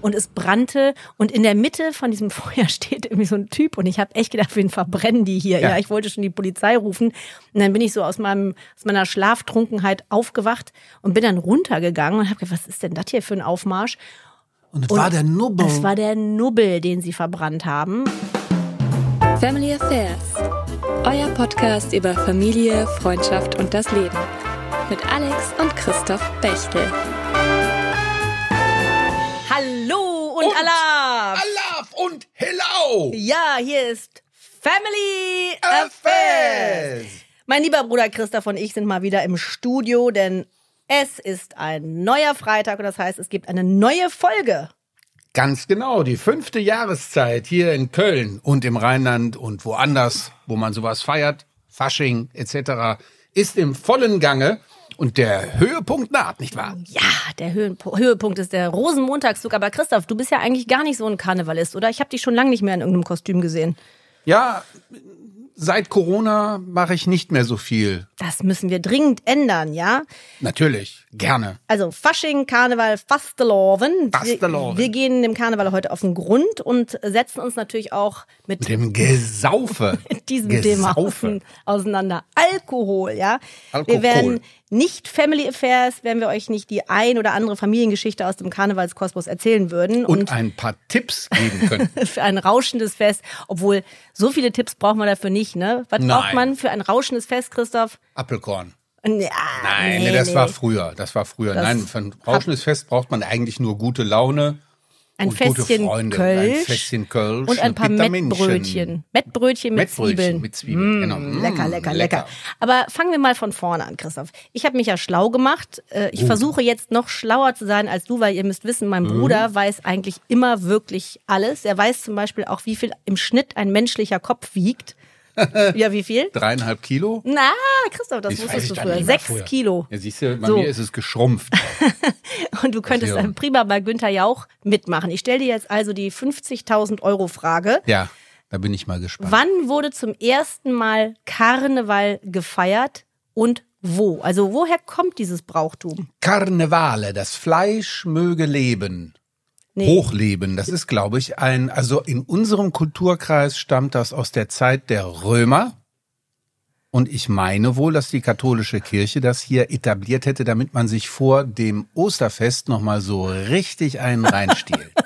und es brannte und in der Mitte von diesem Feuer steht irgendwie so ein Typ und ich habe echt gedacht, wen verbrennen die hier? Ja. Ja. ich wollte schon die Polizei rufen und dann bin ich so aus meinem aus meiner Schlaftrunkenheit aufgewacht und bin dann runtergegangen und habe gedacht, was ist denn das hier für ein Aufmarsch? Und es Und war der Nubbel. Es war der Nubbel, den sie verbrannt haben. Family Affairs. Euer Podcast über Familie, Freundschaft und das Leben. Mit Alex und Christoph Bechtel. Hallo und, Allah! Alaf und Hello! Ja, hier ist Family Affairs. Affairs! Mein lieber Bruder Christoph und ich sind mal wieder im Studio, denn es ist ein neuer Freitag und das heißt, es gibt eine neue Folge. Ganz genau, die fünfte Jahreszeit hier in Köln und im Rheinland und woanders, wo man sowas feiert, Fasching etc., ist im vollen Gange und der Höhepunkt naht, nicht wahr? Ja, der Höhenpo- Höhepunkt ist der Rosenmontagszug. Aber Christoph, du bist ja eigentlich gar nicht so ein Karnevalist, oder? Ich habe dich schon lange nicht mehr in irgendeinem Kostüm gesehen. Ja, seit Corona mache ich nicht mehr so viel. Das müssen wir dringend ändern, ja? Natürlich, gerne. Also Fasching, Karneval, Fasteloven. Fasteloven. Wir, wir gehen dem Karneval heute auf den Grund und setzen uns natürlich auch mit Mit dem Gesaufe. diesem Thema Gesaufe. außen- auseinander. Alkohol, ja. Alkohol. Wir werden nicht Family Affairs, wenn wir euch nicht die ein oder andere Familiengeschichte aus dem Karnevalskosmos erzählen würden. Und ein paar Tipps geben können. für ein rauschendes Fest, obwohl so viele Tipps brauchen wir dafür nicht, ne? Was Nein. braucht man für ein rauschendes Fest, Christoph? Apfelkorn. Ja, Nein, nee, nee, das nee. war früher. Das war früher. Das Nein, für ein rauschendes Fest braucht man eigentlich nur gute Laune ein und gute Fässchen Freunde. Kölsch ein Fässchen Kölsch und ein paar. Mettbrötchen. Mettbrötchen mit Mettbrötchen Zwiebeln. mit Zwiebeln, Mm, genau. Mm, Lecker, lecker, lecker. Aber fangen wir mal von vorne an, Christoph. Ich habe mich ja schlau gemacht. Äh, Ich versuche jetzt noch schlauer zu sein als du, weil ihr müsst wissen, mein Mhm. Bruder weiß eigentlich immer wirklich alles. Er weiß zum Beispiel auch, wie viel im Schnitt ein menschlicher Kopf wiegt. ja, wie viel? Dreieinhalb Kilo? Na, Christoph, das Das weiß wusstest ich du früher. Sechs früher. Kilo. Ja, siehst du, bei So. mir ist es geschrumpft. Und du könntest dann prima bei Günther Jauch mitmachen. Ich stelle dir jetzt also die 50.000 Euro Frage. ja, da bin ich mal gespannt. Wann wurde zum ersten Mal Karneval gefeiert und wo? Also woher kommt dieses Brauchtum? Karnevale, das Fleisch möge leben. Nee. Hochleben, das ist, glaube ich, ein, also in unserem Kulturkreis stammt das aus der Zeit der Römer. Und ich meine wohl, dass die katholische Kirche das hier etabliert hätte, damit man sich vor dem Osterfest nochmal so richtig einen reinstiehlt.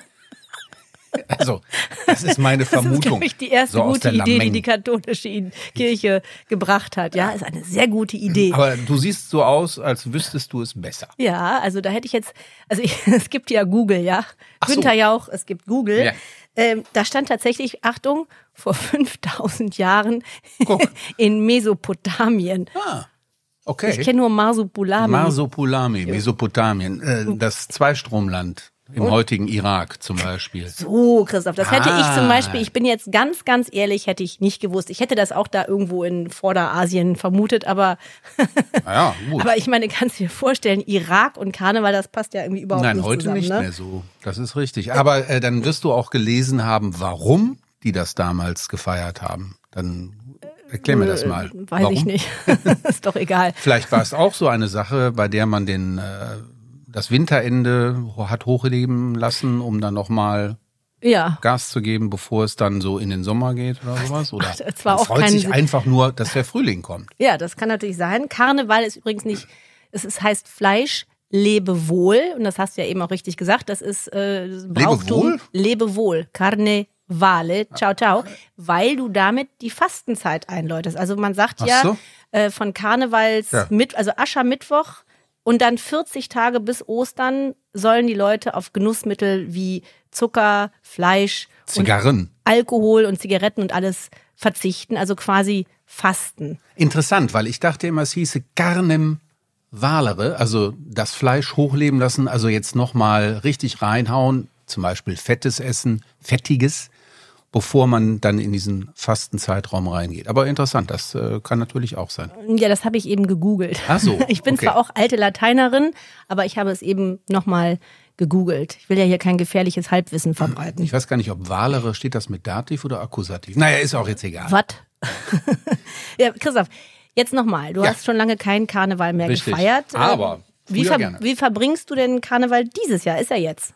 also, das ist meine Das ist, Vermutung. glaube ich, die erste so gute Idee, die die katholische Kirche gebracht hat. Ja, ist eine sehr gute Idee. Aber du siehst so aus, als wüsstest du es besser. Ja, also da hätte ich jetzt, also ich, es gibt ja Google, ja. Ach so. Günther Jauch, es gibt Google. Ja. Ähm, da stand tatsächlich, Achtung, vor 5000 Jahren Guck. in Mesopotamien. Ah, okay. Ich kenne nur Marsupulami. Marsopolami, Mesopotamien, äh, das Zweistromland im heutigen Irak zum Beispiel. So, Christoph, das hätte ich zum Ah. Beispiel, ich bin jetzt ganz, ganz ehrlich, hätte ich nicht gewusst. Ich hätte das auch da irgendwo in Vorderasien vermutet, aber, Ja, gut. aber ich meine, kannst du dir vorstellen, Irak und Karneval, das passt ja irgendwie überhaupt Nein, nicht heute zusammen. nicht ne? mehr so. Das ist richtig. Aber äh, dann wirst du auch gelesen haben, warum die das damals gefeiert haben. Dann erklär mir das mal. Äh, Weiß warum? ich nicht. ist doch egal. Vielleicht war es auch so eine Sache, bei der man den äh, das Winterende hat hochleben lassen, um dann nochmal Ja. Gas zu geben, bevor es dann so in den Sommer geht oder sowas? Oder es war auch freut kein sich einfach nur, dass der Frühling kommt. Ja, das kann natürlich sein. Karneval ist übrigens nicht, es ist, heißt Fleisch, Lebewohl. Und das hast du ja eben auch richtig gesagt. Das ist äh, das Brauchtum. Lebewohl. Carne Vale, ciao, ciao, weil du damit die Fastenzeit einläutest. Also man sagt Ach ja so. äh, von Karnevals, Ja. mit, also Aschermittwoch und dann 40 Tage bis Ostern sollen die Leute auf Genussmittel wie Zucker, Fleisch und Zigarren. Alkohol und Zigaretten und alles verzichten, also quasi fasten. Interessant, weil ich dachte immer, es hieße Carnem Valere, also das Fleisch hochleben lassen, also jetzt nochmal richtig reinhauen, zum Beispiel fettes Essen, fettiges, bevor man dann in diesen Fastenzeitraum reingeht. Aber interessant, das äh, kann natürlich auch sein. Ja, das habe ich eben gegoogelt. Ach so, Ich bin okay. zwar auch alte Lateinerin, aber ich habe es eben nochmal gegoogelt. Ich will ja hier kein gefährliches Halbwissen verbreiten. Ich weiß gar nicht, ob Valere, steht das mit Dativ oder Akkusativ? Naja, ist auch jetzt egal. Was? ja, Christoph, jetzt nochmal. Du Ja. hast schon lange keinen Karneval mehr Richtig. gefeiert. Aber wie, früher ver gerne. wie verbringst du denn Karneval dieses Jahr? Ist er jetzt?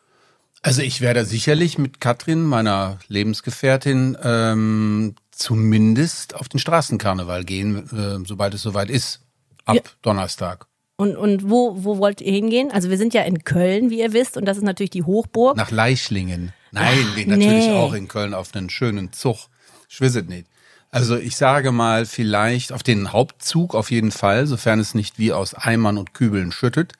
Also ich werde sicherlich mit Katrin, meiner Lebensgefährtin, ähm, zumindest auf den Straßenkarneval gehen, äh, sobald es soweit ist. Ab ja. Donnerstag. Und, und wo, wo wollt ihr hingehen? Also wir sind ja in Köln, wie ihr wisst, und das ist natürlich die Hochburg. Nach Leichlingen. Nein, Ach, natürlich nee. auch in Köln auf einen schönen Zug. Ich weiß es nicht. Also ich sage mal vielleicht auf den Hauptzug auf jeden Fall, sofern es nicht wie aus Eimern und Kübeln schüttet.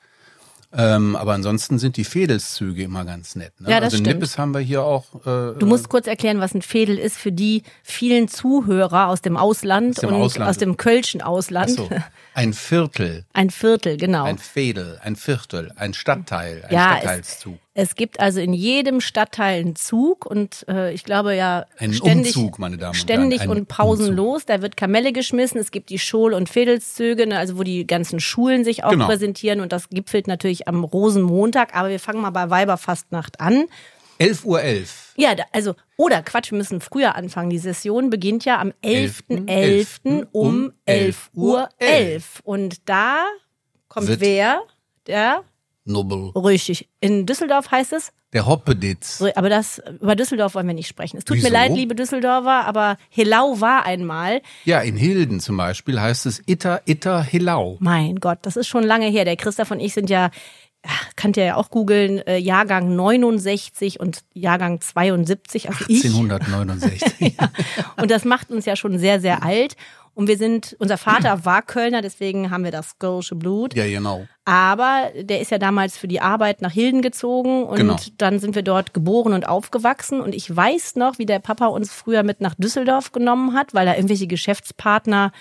Ähm, aber ansonsten sind die Fädelszüge immer ganz nett. Ne? Ja, das also stimmt. Nippes haben wir hier auch. Äh, du musst kurz erklären, was ein Fädel ist für die vielen Zuhörer aus dem Ausland aus dem und Ausland. aus dem kölschen Ausland. Ach so. Ein Viertel. Ein Viertel, genau. Ein Fädel, ein Viertel, ein Stadtteil, ein ja, Stadtteilszug. Es, gibt also in jedem Stadtteil einen Zug und äh, ich glaube ja ein ständig, Umzug, meine Damen und ständig Herren. und pausenlos. Umzug. Da wird Kamelle geschmissen. Es gibt die Schul- und Fädelszüge, ne, also wo die ganzen Schulen sich auch genau. präsentieren und das gipfelt natürlich am Rosenmontag. Aber wir fangen mal bei Weiberfastnacht an. 11.11 Uhr. 11. Ja, also, oder Quatsch, wir müssen früher anfangen. Die Session beginnt ja am 11.11. .11. .11. um 11.11 Uhr. 11. Und da kommt Wird wer? Der? Nobel. Richtig. In Düsseldorf heißt es? Der Hoppeditz. Aber das, über Düsseldorf wollen wir nicht sprechen. Es tut Wieso? mir leid, liebe Düsseldorfer, aber Hillau war einmal. Ja, in Hilden zum Beispiel heißt es Itter, Itter, Hillau. Mein Gott, das ist schon lange her. Der Christoph und ich sind ja ihr ja auch googeln, äh, Jahrgang 69 und Jahrgang 72. Also 1869. ja. Und das macht uns ja schon sehr, sehr alt. Und wir sind, unser Vater war Kölner, deswegen haben wir das Kölsche Blut. Ja, genau. Aber der ist ja damals für die Arbeit nach Hilden gezogen und genau. dann sind wir dort geboren und aufgewachsen. Und ich weiß noch, wie der Papa uns früher mit nach Düsseldorf genommen hat, weil da irgendwelche Geschäftspartner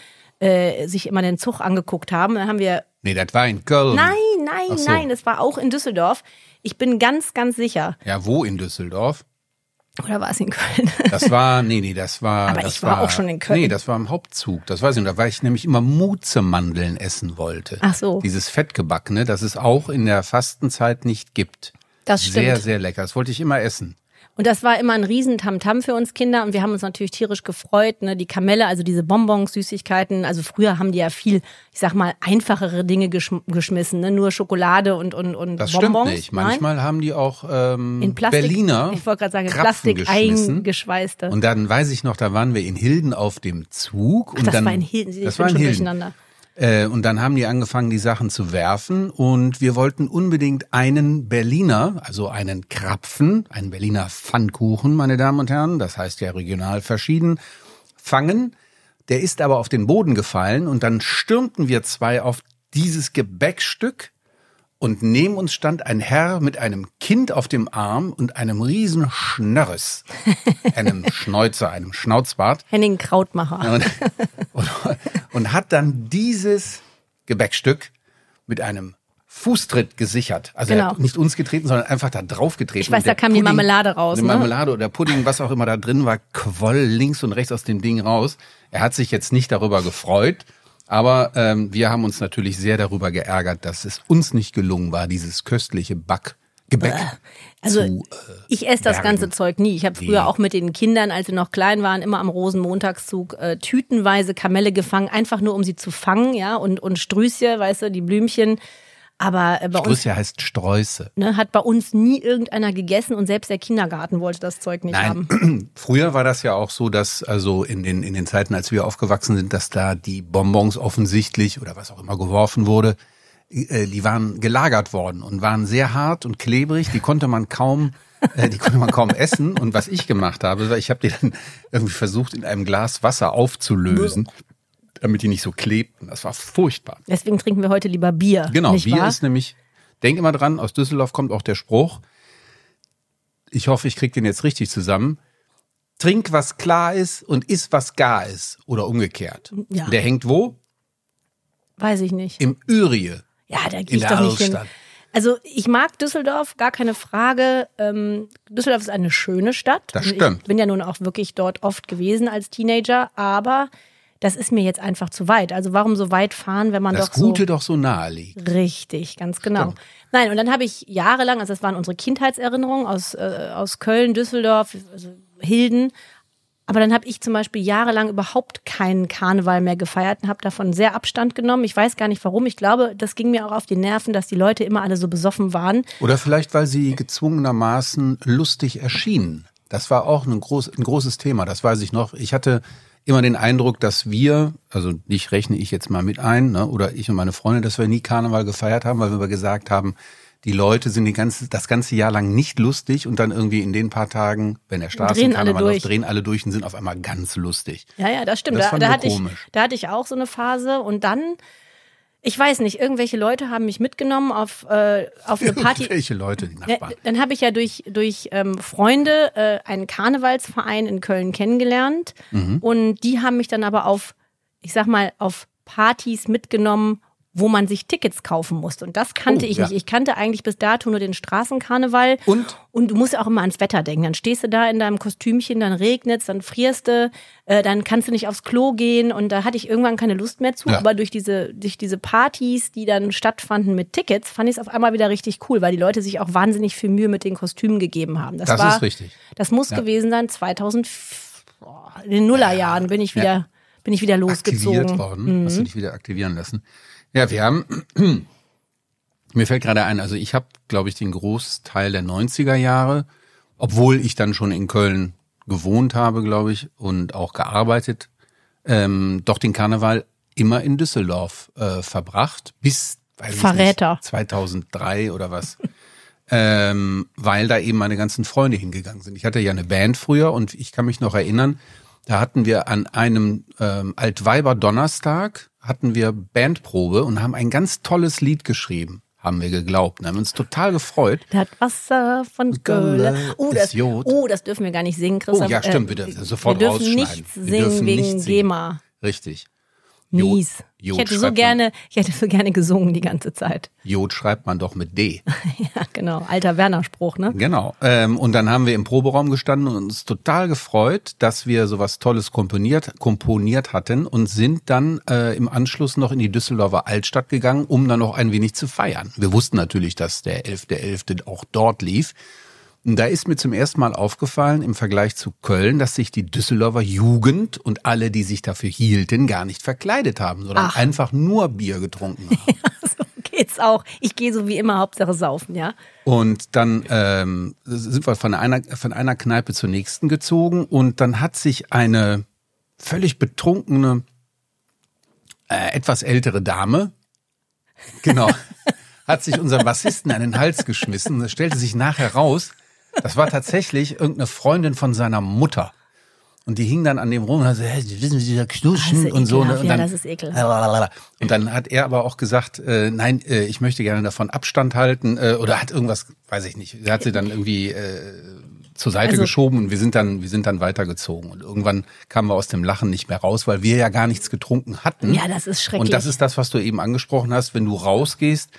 äh, sich immer den Zug angeguckt haben. Dann haben wir. Nee, das war in Köln. Nein, nein, so. nein, das war auch in Düsseldorf. Ich bin ganz, ganz sicher. Ja, wo in Düsseldorf? Oder war es in Köln? Das war, nee, nee, das war. Aber das ich war, war, auch schon in Köln. Nee, das war im Hauptzug. Das weiß ich nicht. Da war ich nämlich immer Muzemandeln essen wollte. Ach so. Dieses Fettgebackene, das es auch in der Fastenzeit nicht gibt. Das stimmt. Sehr, sehr lecker. Das wollte ich immer essen. Und das war immer ein Riesentamtam für uns Kinder und wir haben uns natürlich tierisch gefreut. Ne? Die Kamelle, also diese Bonbons, Süßigkeiten. Also früher haben die ja viel, ich sag mal, einfachere Dinge geschm geschmissen, ne? nur Schokolade und und und das Bonbons. Stimmt nicht. Manchmal Nein? haben die auch ähm, in Plastik, Berliner. Ich wollte gerade sagen, in Plastik eingeschweißte. Und dann weiß ich noch, da waren wir in Hilden auf dem Zug Ach, und das dann war in Hilden. Ich das war in Hilden. Äh, und dann haben die angefangen, die Sachen zu werfen. Und wir wollten unbedingt einen Berliner, also einen Krapfen, einen Berliner Pfannkuchen, meine Damen und Herren, das heißt ja regional verschieden, fangen. Der ist aber auf den Boden gefallen und dann stürmten wir zwei auf dieses Gebäckstück und neben uns stand ein Herr mit einem Kind auf dem Arm und einem riesen Schnörres, einem Schnäuzer, einem Schnauzbart. Henning Krautmacher. Und, und, und hat dann dieses Gebäckstück mit einem Fußtritt gesichert. Also genau. er hat nicht uns getreten, sondern einfach da drauf getreten. Ich weiß, da kam Pudding, die Marmelade raus. Die ne? Marmelade oder Pudding, was auch immer da drin war, quoll links und rechts aus dem Ding raus. Er hat sich jetzt nicht darüber gefreut, aber ähm, wir haben uns natürlich sehr darüber geärgert, dass es uns nicht gelungen war, dieses köstliche Back. Gebäck. Also zu, äh, ich esse das ganze Zeug nie. Ich habe früher auch mit den Kindern, als sie noch klein waren, immer am Rosenmontagszug äh, tütenweise Kamelle gefangen, einfach nur um sie zu fangen, ja, und und Strüße, weißt du, die Blümchen aber äh, bei Strüsse uns heißt Sträuße. Ne, hat bei uns nie irgendeiner gegessen und selbst der Kindergarten wollte das Zeug nicht Nein. haben. Früher war das ja auch so, dass also in den in den Zeiten, als wir aufgewachsen sind, dass da die Bonbons offensichtlich oder was auch immer geworfen wurde, äh, die waren gelagert worden und waren sehr hart und klebrig. Die konnte man kaum äh, die konnte man kaum essen. Und was ich gemacht habe, ich habe die dann irgendwie versucht, in einem Glas Wasser aufzulösen damit die nicht so klebten. Das war furchtbar. Deswegen trinken wir heute lieber Bier. Genau, Bier wahr? ist nämlich, denk immer dran, aus Düsseldorf kommt auch der Spruch, ich hoffe, ich kriege den jetzt richtig zusammen. Trink, was klar ist und iss, was gar ist. Oder umgekehrt. Ja. Der hängt wo? Weiß ich nicht. Im Ürie. Ja, da gehe ich doch nicht hin. Also ich mag Düsseldorf, gar keine Frage. Ähm, Düsseldorf ist eine schöne Stadt. Das stimmt. Ich bin ja nun auch wirklich dort oft gewesen als Teenager, aber das ist mir jetzt einfach zu weit. Also warum so weit fahren, wenn man das doch Gute so doch so nahe liegt. Richtig, ganz genau. Stimmt. Nein, und dann habe ich jahrelang, also das waren unsere Kindheitserinnerungen aus, äh, aus Köln, Düsseldorf, also Hilden, aber dann habe ich zum Beispiel jahrelang überhaupt keinen Karneval mehr gefeiert und habe davon sehr Abstand genommen. Ich weiß gar nicht warum. Ich glaube, das ging mir auch auf die Nerven, dass die Leute immer alle so besoffen waren. Oder vielleicht, weil sie gezwungenermaßen lustig erschienen. Das war auch ein, groß, ein großes Thema, das weiß ich noch. Ich hatte immer den Eindruck, dass wir, also dich rechne ich jetzt mal mit ein, ne, oder ich und meine Freunde, dass wir nie Karneval gefeiert haben, weil wir gesagt haben, die Leute sind die ganze, das ganze Jahr lang nicht lustig und dann irgendwie in den paar Tagen, wenn der Straßenkarneval läuft, drehen alle durch und sind auf einmal ganz lustig. Ja, ja, das stimmt. Das da, da hatte ich, da hatte ich auch so eine Phase und dann ich weiß nicht, irgendwelche Leute haben mich mitgenommen auf, äh, auf eine Party. Welche Leute, die Nachbarn? Ja, dann habe ich ja durch, durch ähm, Freunde äh, einen Karnevalsverein in Köln kennengelernt. Mhm. Und die haben mich dann aber auf, ich sag mal, auf Partys mitgenommen, wo man sich Tickets kaufen musste. Und das kannte oh, ich ja. nicht. Ich kannte eigentlich bis dato nur den Straßenkarneval. Und? Und du musst auch immer ans Wetter denken. Dann stehst du da in deinem Kostümchen, dann regnet's, dann frierst du, äh, dann kannst du nicht aufs Klo gehen. Und da hatte ich irgendwann keine Lust mehr zu. Ja. Aber durch diese, durch diese Partys, die dann stattfanden mit Tickets, fand ich es auf einmal wieder richtig cool, weil die Leute sich auch wahnsinnig viel Mühe mit den Kostümen gegeben haben. Das, das war, ist richtig. Das muss ja. gewesen sein 2000, in den Nullerjahren bin ich wieder, bin ich wieder losgezogen. Aktiviert worden. Mhm. Hast du dich wieder aktivieren lassen. Ja, wir haben, mir fällt gerade ein, also ich habe, glaube ich, den Großteil der 90er Jahre, obwohl ich dann schon in Köln gewohnt habe, glaube ich, und auch gearbeitet, ähm, doch den Karneval immer in Düsseldorf äh, verbracht, bis Verräter. Nicht, 2003 oder was. ähm, weil da eben meine ganzen Freunde hingegangen sind. Ich hatte ja eine Band früher und ich kann mich noch erinnern, da hatten wir an einem ähm, Altweiber Donnerstag hatten wir Bandprobe und haben ein ganz tolles Lied geschrieben haben wir geglaubt. Wir haben uns total gefreut. Das Wasser von Gölle. Oh das, Jod. oh, das dürfen wir gar nicht singen, Christoph. Oh ja, stimmt, bitte. Sofort wir dürfen rausschneiden. Nichts singen wir dürfen wegen nicht singen. GEMA. Richtig. Mies. Jod, ich hätte so gerne, ich hätte so gerne gesungen die ganze Zeit. Jod schreibt man doch mit D. ja, genau. Alter Werner-Spruch, ne? Genau. Ähm, und dann haben wir im Proberaum gestanden und uns total gefreut, dass wir sowas Tolles komponiert, komponiert hatten und sind dann äh, im Anschluss noch in die Düsseldorfer Altstadt gegangen, um dann noch ein wenig zu feiern. Wir wussten natürlich, dass der 11.11. .11. auch dort lief. Da ist mir zum ersten Mal aufgefallen im Vergleich zu Köln, dass sich die Düsseldorfer Jugend und alle, die sich dafür hielten, gar nicht verkleidet haben, sondern Ach. einfach nur Bier getrunken haben. Ja, so geht's auch. Ich gehe so wie immer Hauptsache saufen, ja. Und dann ähm, sind wir von einer, von einer Kneipe zur nächsten gezogen und dann hat sich eine völlig betrunkene, äh, etwas ältere Dame, genau, hat sich unserem Bassisten an den Hals geschmissen. Es stellte sich nachher raus, das war tatsächlich irgendeine Freundin von seiner Mutter. Und die hing dann an dem rum und hat so, hey, wissen Sie, dieser Knuschen und so. Ne? Und dann, ja, das ist ekelhaft. Und dann hat er aber auch gesagt, äh, nein, äh, ich möchte gerne davon Abstand halten äh, oder hat irgendwas, weiß ich nicht. Er hat sie dann irgendwie äh, zur Seite also, geschoben und wir sind dann, wir sind dann weitergezogen. Und irgendwann kamen wir aus dem Lachen nicht mehr raus, weil wir ja gar nichts getrunken hatten. Ja, das ist schrecklich. Und das ist das, was du eben angesprochen hast, wenn du rausgehst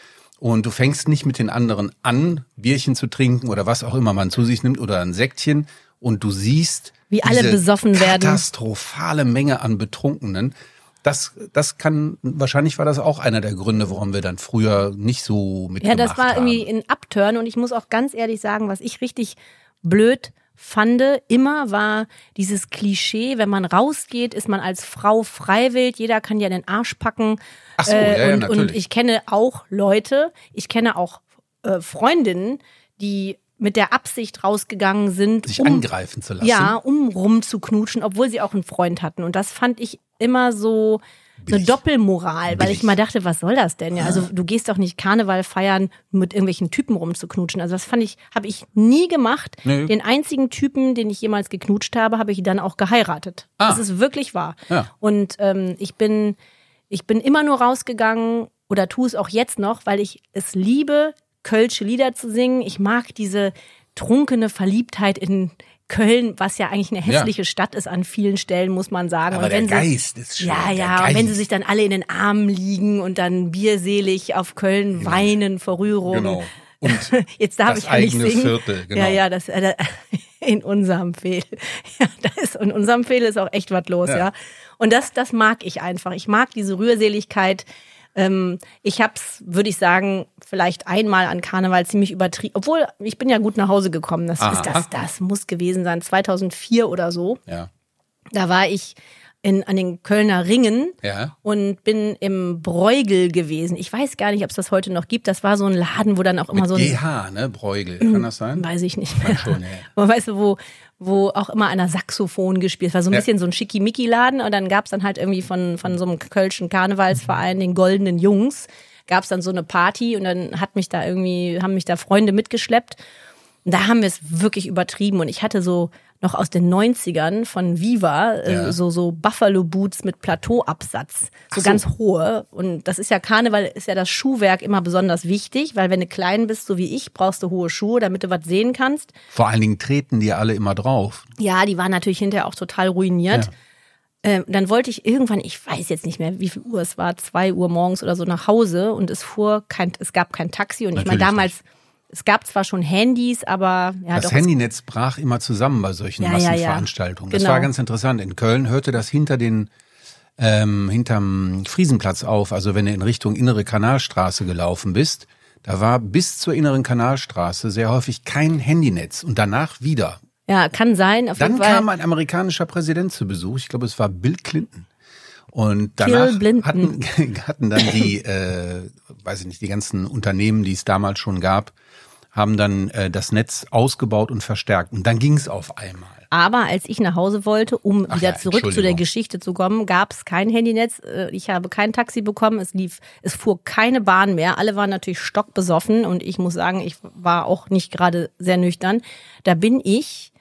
und du fängst nicht mit den anderen an, Bierchen zu trinken oder was auch immer man zu sich nimmt oder ein Säckchen und du siehst, wie alle besoffen werden. Katastrophale Menge an Betrunkenen. Das, das kann, wahrscheinlich war das auch einer der Gründe, warum wir dann früher nicht so haben. Ja, das war haben. irgendwie ein Upturn und ich muss auch ganz ehrlich sagen, was ich richtig blöd fand, immer war dieses Klischee, wenn man rausgeht, ist man als Frau freiwillig, jeder kann ja den Arsch packen. Ach so, äh, ja, ja, und, natürlich. und ich kenne auch Leute, ich kenne auch äh, Freundinnen, die mit der Absicht rausgegangen sind, sich um, angreifen zu lassen. Ja, um rumzuknutschen, obwohl sie auch einen Freund hatten. Und das fand ich immer so eine Doppelmoral, weil Billig. ich mal dachte, was soll das denn? Ja, also du gehst doch nicht Karneval feiern, mit irgendwelchen Typen rumzuknutschen. Also das fand ich, habe ich nie gemacht. Nee. Den einzigen Typen, den ich jemals geknutscht habe, habe ich dann auch geheiratet. Ah. Das ist wirklich wahr. Ja. Und ähm, ich bin, ich bin immer nur rausgegangen oder tue es auch jetzt noch, weil ich es liebe, kölsche Lieder zu singen. Ich mag diese trunkene Verliebtheit in Köln, was ja eigentlich eine hässliche ja. Stadt ist an vielen Stellen, muss man sagen. Aber der Geist ist schön. Ja, ja, und wenn sie sich dann alle in den Armen liegen und dann bierselig auf Köln genau. weinen vor Rührung. Genau. Und Jetzt darf ich ja nicht singen. Viertel, genau. Ja, ja, das äh, in unserem Fehl. Ja, da ist in unserem Fehl ist auch echt was los, ja. ja. Und das, das mag ich einfach. Ich mag diese Rührseligkeit ähm, ich habe es, würde ich sagen, vielleicht einmal an Karneval ziemlich übertrieben. Obwohl, ich bin ja gut nach Hause gekommen. Das, ist das, das muss gewesen sein, 2004 oder so. Ja. Da war ich in, an den Kölner Ringen Ja. und bin im Bräugel gewesen. Ich weiß gar nicht, ob es das heute noch gibt. Das war so ein Laden, wo dann auch immer Mit so ein GH, ne? Bräugel. Kann das sein? weiß ich nicht mehr. schon, ja, ja. Aber weißt du, wo, wo auch immer einer Saxophon gespielt war. So ein Ja. bisschen so ein Schickimicki-Laden. Und dann gab's dann halt irgendwie von, von so einem kölschen Karnevalsverein, den Goldenen Jungs, gab's dann so eine Party und dann hat mich da irgendwie, haben mich da Freunde mitgeschleppt. Und da haben wir es wirklich übertrieben. Und ich hatte so noch aus den 90ern von Viva äh, Ja. so, so Buffalo Boots mit Plateauabsatz. So, so. ganz hohe. Und das ist ja Karneval, ist ja das Schuhwerk immer besonders wichtig, weil wenn du klein bist, so wie ich, brauchst du hohe Schuhe, damit du was sehen kannst. Vor allen Dingen treten die alle immer drauf. Ja, die waren natürlich hinterher auch total ruiniert. Ja. Ähm, dann wollte ich irgendwann, ich weiß jetzt nicht mehr, wie viel Uhr es war, zwei Uhr morgens oder so nach Hause und es fuhr kein, es gab kein Taxi und ich meine Natürlich damals, es gab zwar schon Handys, aber ja Das doch. Handynetz brach immer zusammen bei solchen Ja, ja, ja. Massenveranstaltungen. Das Genau. war ganz interessant. In Köln hörte das hinter den ähm, hinterm Friesenplatz auf, also wenn du in Richtung innere Kanalstraße gelaufen bist, da war bis zur inneren Kanalstraße sehr häufig kein Handynetz und danach wieder. ja, kann sein. Auf Dann kam ein amerikanischer Präsident zu Besuch, ich glaube es war Bill Clinton. Und danach hatten, hatten dann die, äh, weiß ich nicht, die ganzen Unternehmen, die es damals schon gab, haben dann äh, das Netz ausgebaut und verstärkt. Und dann ging es auf einmal. Aber als ich nach Hause wollte, um Ach wieder ja, zurück zu der. Geschichte zu kommen, gab es kein Handynetz. Äh, Ich habe kein Taxi bekommen. Es lief, es fuhr keine Bahn mehr. Alle waren natürlich stockbesoffen und ich muss sagen, ich war auch nicht gerade sehr nüchtern. Da bin ich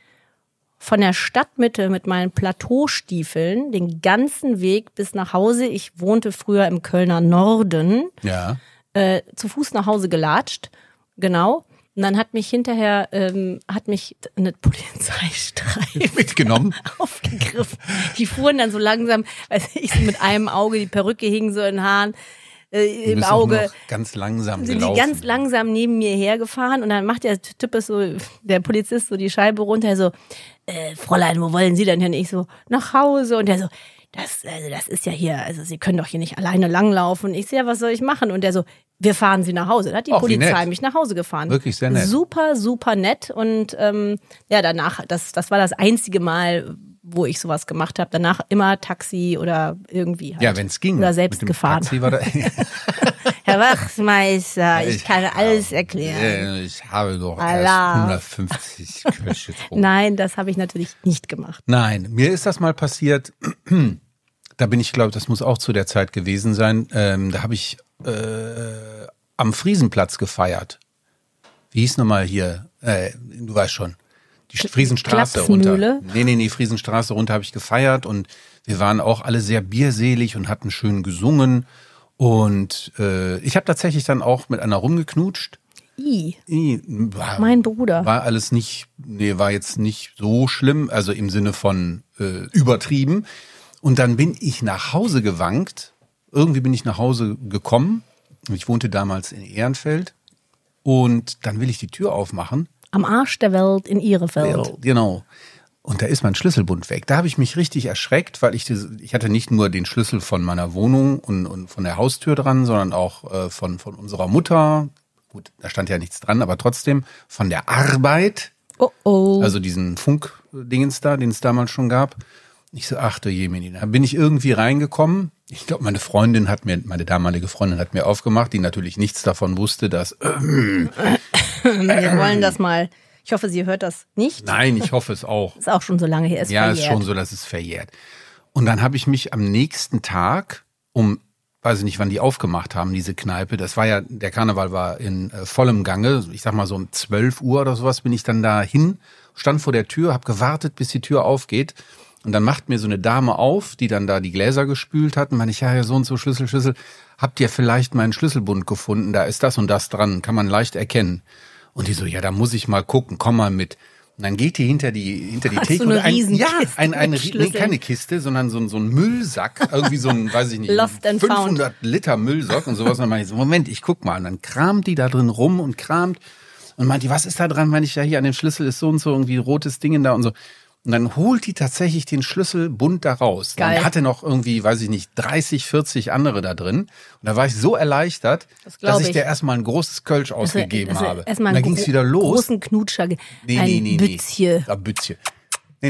von der Stadtmitte mit meinen Plateaustiefeln den ganzen Weg bis nach Hause. Ich wohnte früher im Kölner Norden Ja. äh, zu Fuß nach Hause gelatscht. Genau. Und dann hat mich hinterher, ähm, hat mich eine Polizeistreife Mitgenommen. aufgegriffen. Die fuhren dann so langsam, weiß ich, so mit einem Auge, die Perücke hing so in den Haaren, äh, im Auge. ganz langsam Sind gelaufen. die ganz langsam neben mir hergefahren und dann macht der Typ so, der Polizist so die Scheibe runter, so, äh, Fräulein, wo wollen Sie denn hin? Ich so, nach Hause. Und der so, das, also das ist ja hier, also Sie können doch hier nicht alleine langlaufen. Und ich so, ja, was soll ich machen? Und der so, wir fahren Sie nach Hause. Da hat die wie Polizei mich nach Hause gefahren. Wirklich sehr nett. Super, super nett. Und ähm, ja, danach, das, das war das einzige Mal, wo ich sowas gemacht habe. Danach immer Taxi oder irgendwie halt. ja, wenn es ging. Oder selbst gefahren. Taxi war da, Herr Wachmeister, ich Ich kann alles erklären. Ich habe doch Allah. erst 150 Köche. Nein, das habe ich natürlich nicht gemacht. Nein, mir ist das mal passiert. Da bin ich, glaube das muss auch zu der Zeit gewesen sein. Ähm, da habe ich äh, am Friesenplatz gefeiert. Wie hieß nochmal hier? Äh, du weißt schon. Die Friesenstraße runter. Nee, nee, nee, Friesenstraße runter habe ich gefeiert und wir waren auch alle sehr bierselig und hatten schön gesungen. Und äh, ich habe tatsächlich dann auch mit einer rumgeknutscht. I, I, War, mein Bruder. war alles nicht, nee, war jetzt nicht so schlimm, also im Sinne von äh, übertrieben. Und dann bin ich nach Hause gewankt. Irgendwie bin ich nach Hause gekommen. Ich wohnte damals in Ehrenfeld. Und dann will ich die Tür aufmachen. Am Arsch der Welt in Ihrefeld. Genau. Und da ist mein Schlüsselbund weg. Da habe ich mich richtig erschreckt, weil ich, ich hatte nicht nur den Schlüssel von meiner Wohnung und, und von der Haustür dran, sondern auch äh, von, von unserer Mutter. Gut, da stand ja nichts dran, aber trotzdem von der Arbeit. Oh oh. Also diesen Funkdingens da, den es damals schon gab. Ich so, ach du Jemini, da bin ich irgendwie reingekommen. Ich glaube, meine Freundin hat mir, meine damalige Freundin hat mir aufgemacht, die natürlich nichts davon wusste, dass, äh, Wir wollen das mal. Ich hoffe, sie hört das nicht. nein, ich hoffe es auch. Ist auch schon so lange her. Ist ja, verjährt. ist schon so, dass es verjährt. Und dann habe ich mich am nächsten Tag um, weiß ich nicht, wann die aufgemacht haben, diese Kneipe. Das war ja, der Karneval war in äh, vollem Gange. Ich sag mal so um 12 Uhr oder sowas bin ich dann da hin, stand vor der Tür, habe gewartet, bis die Tür aufgeht. Und dann macht mir so eine Dame auf, die dann da die Gläser gespült hat. Und meine ich, ja, ja, so und so Schlüssel, Schlüssel. Habt ihr vielleicht meinen Schlüsselbund gefunden? Da ist das und das dran, kann man leicht erkennen. Und die so, ja, da muss ich mal gucken, komm mal mit. Und dann geht die hinter die, hinter die Hast Theke du eine und ein, ja, ein, eine, nee, keine Kiste, sondern so, ein- so ein Müllsack, irgendwie so ein, weiß ich nicht, Lost and found. 500 Liter Müllsack und sowas. Und dann meine ich so, Moment, ich guck mal. Und dann kramt die da drin rum und kramt und meint die, was ist da dran? Meine ich, ja, hier an dem Schlüssel ist so und so irgendwie rotes Ding da und so. Und dann holt die tatsächlich den Schlüssel bunt da raus. Geil. Und hatte noch irgendwie, weiß ich nicht, 30, 40 andere da drin. Und da war ich so erleichtert, Das dass ich ich. der erstmal ein großes Kölsch ausgegeben Also habe. Erstmal und dann ging's gro- wieder los. großen Knutscher. Nee, ein nee, nee, Bützje. nee. Ja, Bützje.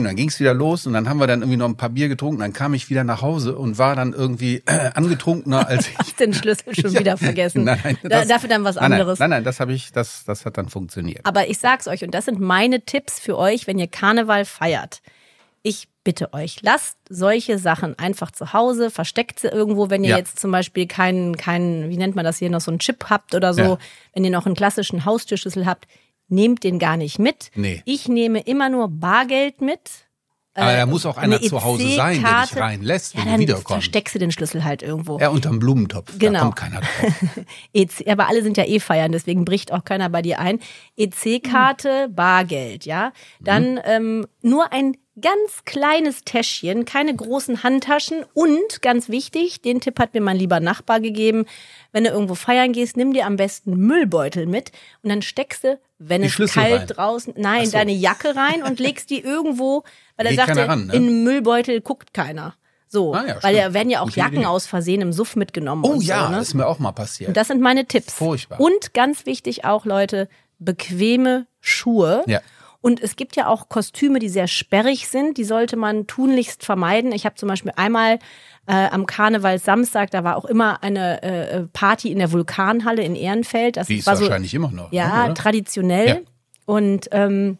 Nee, dann ging's wieder los und dann haben wir dann irgendwie noch ein paar Bier getrunken. Dann kam ich wieder nach Hause und war dann irgendwie äh, angetrunkener als ich. Hast den Schlüssel schon wieder vergessen. Nein, nein, da, das- dafür dann was Nein, nein, anderes. nein, nein, das habe ich, das, das hat dann funktioniert. Aber ich sag's euch, und das sind meine Tipps für euch, wenn ihr Karneval feiert. Ich bitte euch, lasst solche Sachen einfach zu Hause, versteckt sie irgendwo, wenn ihr Ja. jetzt zum Beispiel keinen, keinen, wie nennt man das hier, noch so einen Chip habt oder so, Ja. wenn ihr noch einen klassischen Haustürschlüssel habt, nehmt den gar nicht mit. Nee. Ich nehme immer nur Bargeld mit. Aber da muss auch einer eine zu Hause sein, der dich reinlässt, ja, wenn dann du wiederkommst. versteckst du den Schlüssel halt irgendwo. Ja, unterm Blumentopf. Genau. Da kommt keiner drauf. EC, aber alle sind ja eh feiern, deswegen bricht auch keiner bei dir ein. EC-Karte, Bargeld, ja. Dann ähm, nur ein ganz kleines Täschchen, keine großen Handtaschen und ganz wichtig, den Tipp hat mir mein lieber Nachbar gegeben, wenn du irgendwo feiern gehst, nimm dir am besten Müllbeutel mit und dann steckst du, wenn Die es Schlüssel kalt rein. draußen, nein, so. deine Jacke rein und legst die irgendwo, weil er sagte, ran, ne? in Müllbeutel guckt keiner. So, Ah ja, weil da werden ja auch Gute Jacken Idee. aus Versehen im Suff mitgenommen. Oh und ja, so, ne? das ist mir auch mal passiert. Und das sind meine Tipps. Furchtbar. Und ganz wichtig auch, Leute, bequeme Schuhe. Ja. Und es gibt ja auch Kostüme, die sehr sperrig sind. Die sollte man tunlichst vermeiden. Ich habe zum Beispiel einmal äh, am Karnevalssamstag, da war auch immer eine äh, Party in der Vulkanhalle in Ehrenfeld. Das Die ist war so, wahrscheinlich immer noch. ja, ne, oder? traditionell. Ja. Und ähm,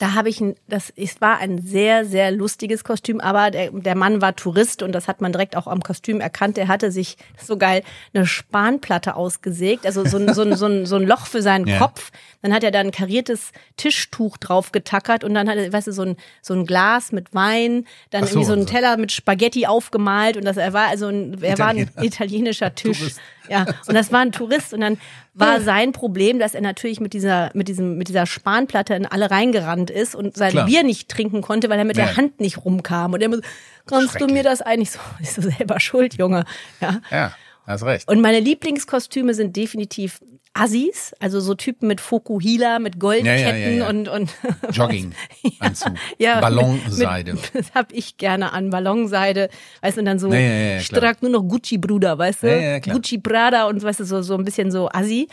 da habe ich ein, das es war ein sehr, sehr lustiges Kostüm, aber der, der Mann war Tourist und das hat man direkt auch am Kostüm erkannt. Der hatte sich, so geil, eine Spanplatte ausgesägt, also so ein, so ein, so ein, so ein Loch für seinen Ja. Kopf. Dann hat er da ein kariertes Tischtuch drauf getackert und dann hat er, weißt du, so ein, so ein Glas mit Wein, dann so, irgendwie so ein also. Teller mit Spaghetti aufgemalt und das, er war also ein, er war ein Italiener. italienischer Tisch. Tourist. Ja, und das war ein Tourist und dann war sein Problem, dass er natürlich mit dieser mit diesem mit dieser Spanplatte in alle reingerannt ist und sein Klar. Bier nicht trinken konnte, weil er mit Ja. der Hand nicht rumkam und er so, kannst du mir das eigentlich so bist du selber schuld, Junge. Ja. Ja, hast recht. Und meine Lieblingskostüme sind definitiv Assis, also so Typen mit Fokuhila, mit Goldketten Ja, ja, ja, und und Jogginganzug. ja, Ballonseide. Mit, das hab ich gerne an Ballonseide, weißt du, und dann so Ja, trage nur noch Gucci Bruder, weißt du? Gucci Prada und weißt du so so ein bisschen so Assi.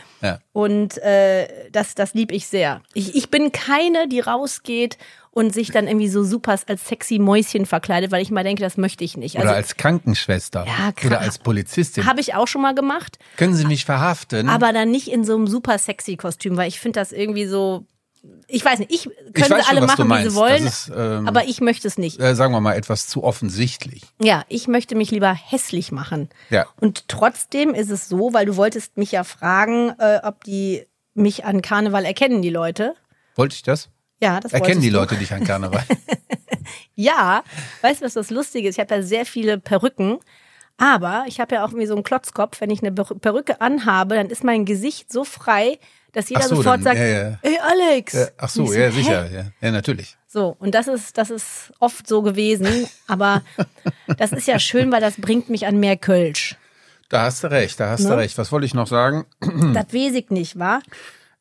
Und äh, das das lieb ich sehr. Ich ich bin keine, die rausgeht und sich dann irgendwie so super als sexy Mäuschen verkleidet, weil ich mal denke, das möchte ich nicht. Oder Also als Krankenschwester. Ja, klar. Oder als Polizistin. habe ich auch schon mal gemacht, Können Sie mich verhaften? aber dann nicht in so einem super sexy Kostüm, weil ich finde das irgendwie so ich weiß nicht, ich können weiß sie alle schon, machen, wie sie wollen, ist, ähm, aber ich möchte es nicht. äh, sagen wir mal etwas zu offensichtlich. Ja, ich möchte mich lieber hässlich machen. Ja. Und trotzdem ist es so, weil du wolltest mich ja fragen, äh, ob die mich an Karneval erkennen, die Leute. Wollte ich das? Ja, das Erkennen die du. Leute dich an Karneval? Ja, weißt du, was das Lustige ist? Ich habe ja sehr viele Perücken, aber ich habe ja auch irgendwie so einen Klotzkopf. Wenn ich eine Per- Perücke anhabe, dann ist mein Gesicht so frei, dass jeder so, sofort dann- sagt, ja, ja. ey Alex. Äh, Ach so, ich ja, hä? sicher. Ja, ja natürlich. So, und das ist, das ist oft so gewesen, aber das ist ja schön, weil das bringt mich an mehr Kölsch. Da hast du recht, da hast Ne? du recht. Was wollte ich noch sagen? Das weiß ich nicht, wa?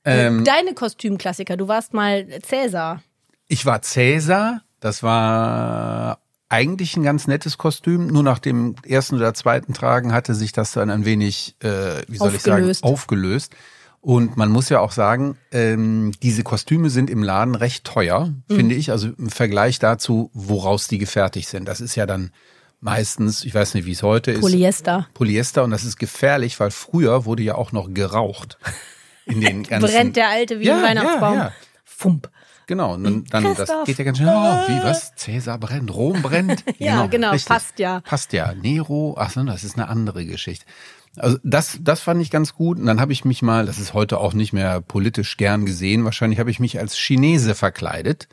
Ähm, Deine Kostümklassiker, du warst mal Cäsar. Ich war Cäsar, das war eigentlich ein ganz nettes Kostüm, nur nach dem ersten oder zweiten Tragen hatte sich das dann ein wenig, äh, wie soll Aufgelöst. ich sagen, aufgelöst. Und man muss ja auch sagen, ähm, diese Kostüme sind im Laden recht teuer, Mhm. finde ich. Also im Vergleich dazu, woraus die gefertigt sind. Das ist ja dann meistens, ich weiß nicht, wie es heute ist. Polyester. Polyester und das ist gefährlich, weil früher wurde ja auch noch geraucht. In den ganzen. Brennt der alte wie Ja, ein Weihnachtsbaum. ja, ja. Fump. Genau, und dann, dann das geht ja ganz schnell. Oh, wie was? Cäsar brennt, Rom brennt. Ja, genau, richtig. passt ja. Passt ja. Nero, ach so, das ist eine andere Geschichte. Also das, das fand ich ganz gut. Und dann habe ich mich mal, das ist heute auch nicht mehr politisch gern gesehen, wahrscheinlich habe ich mich als Chinese verkleidet.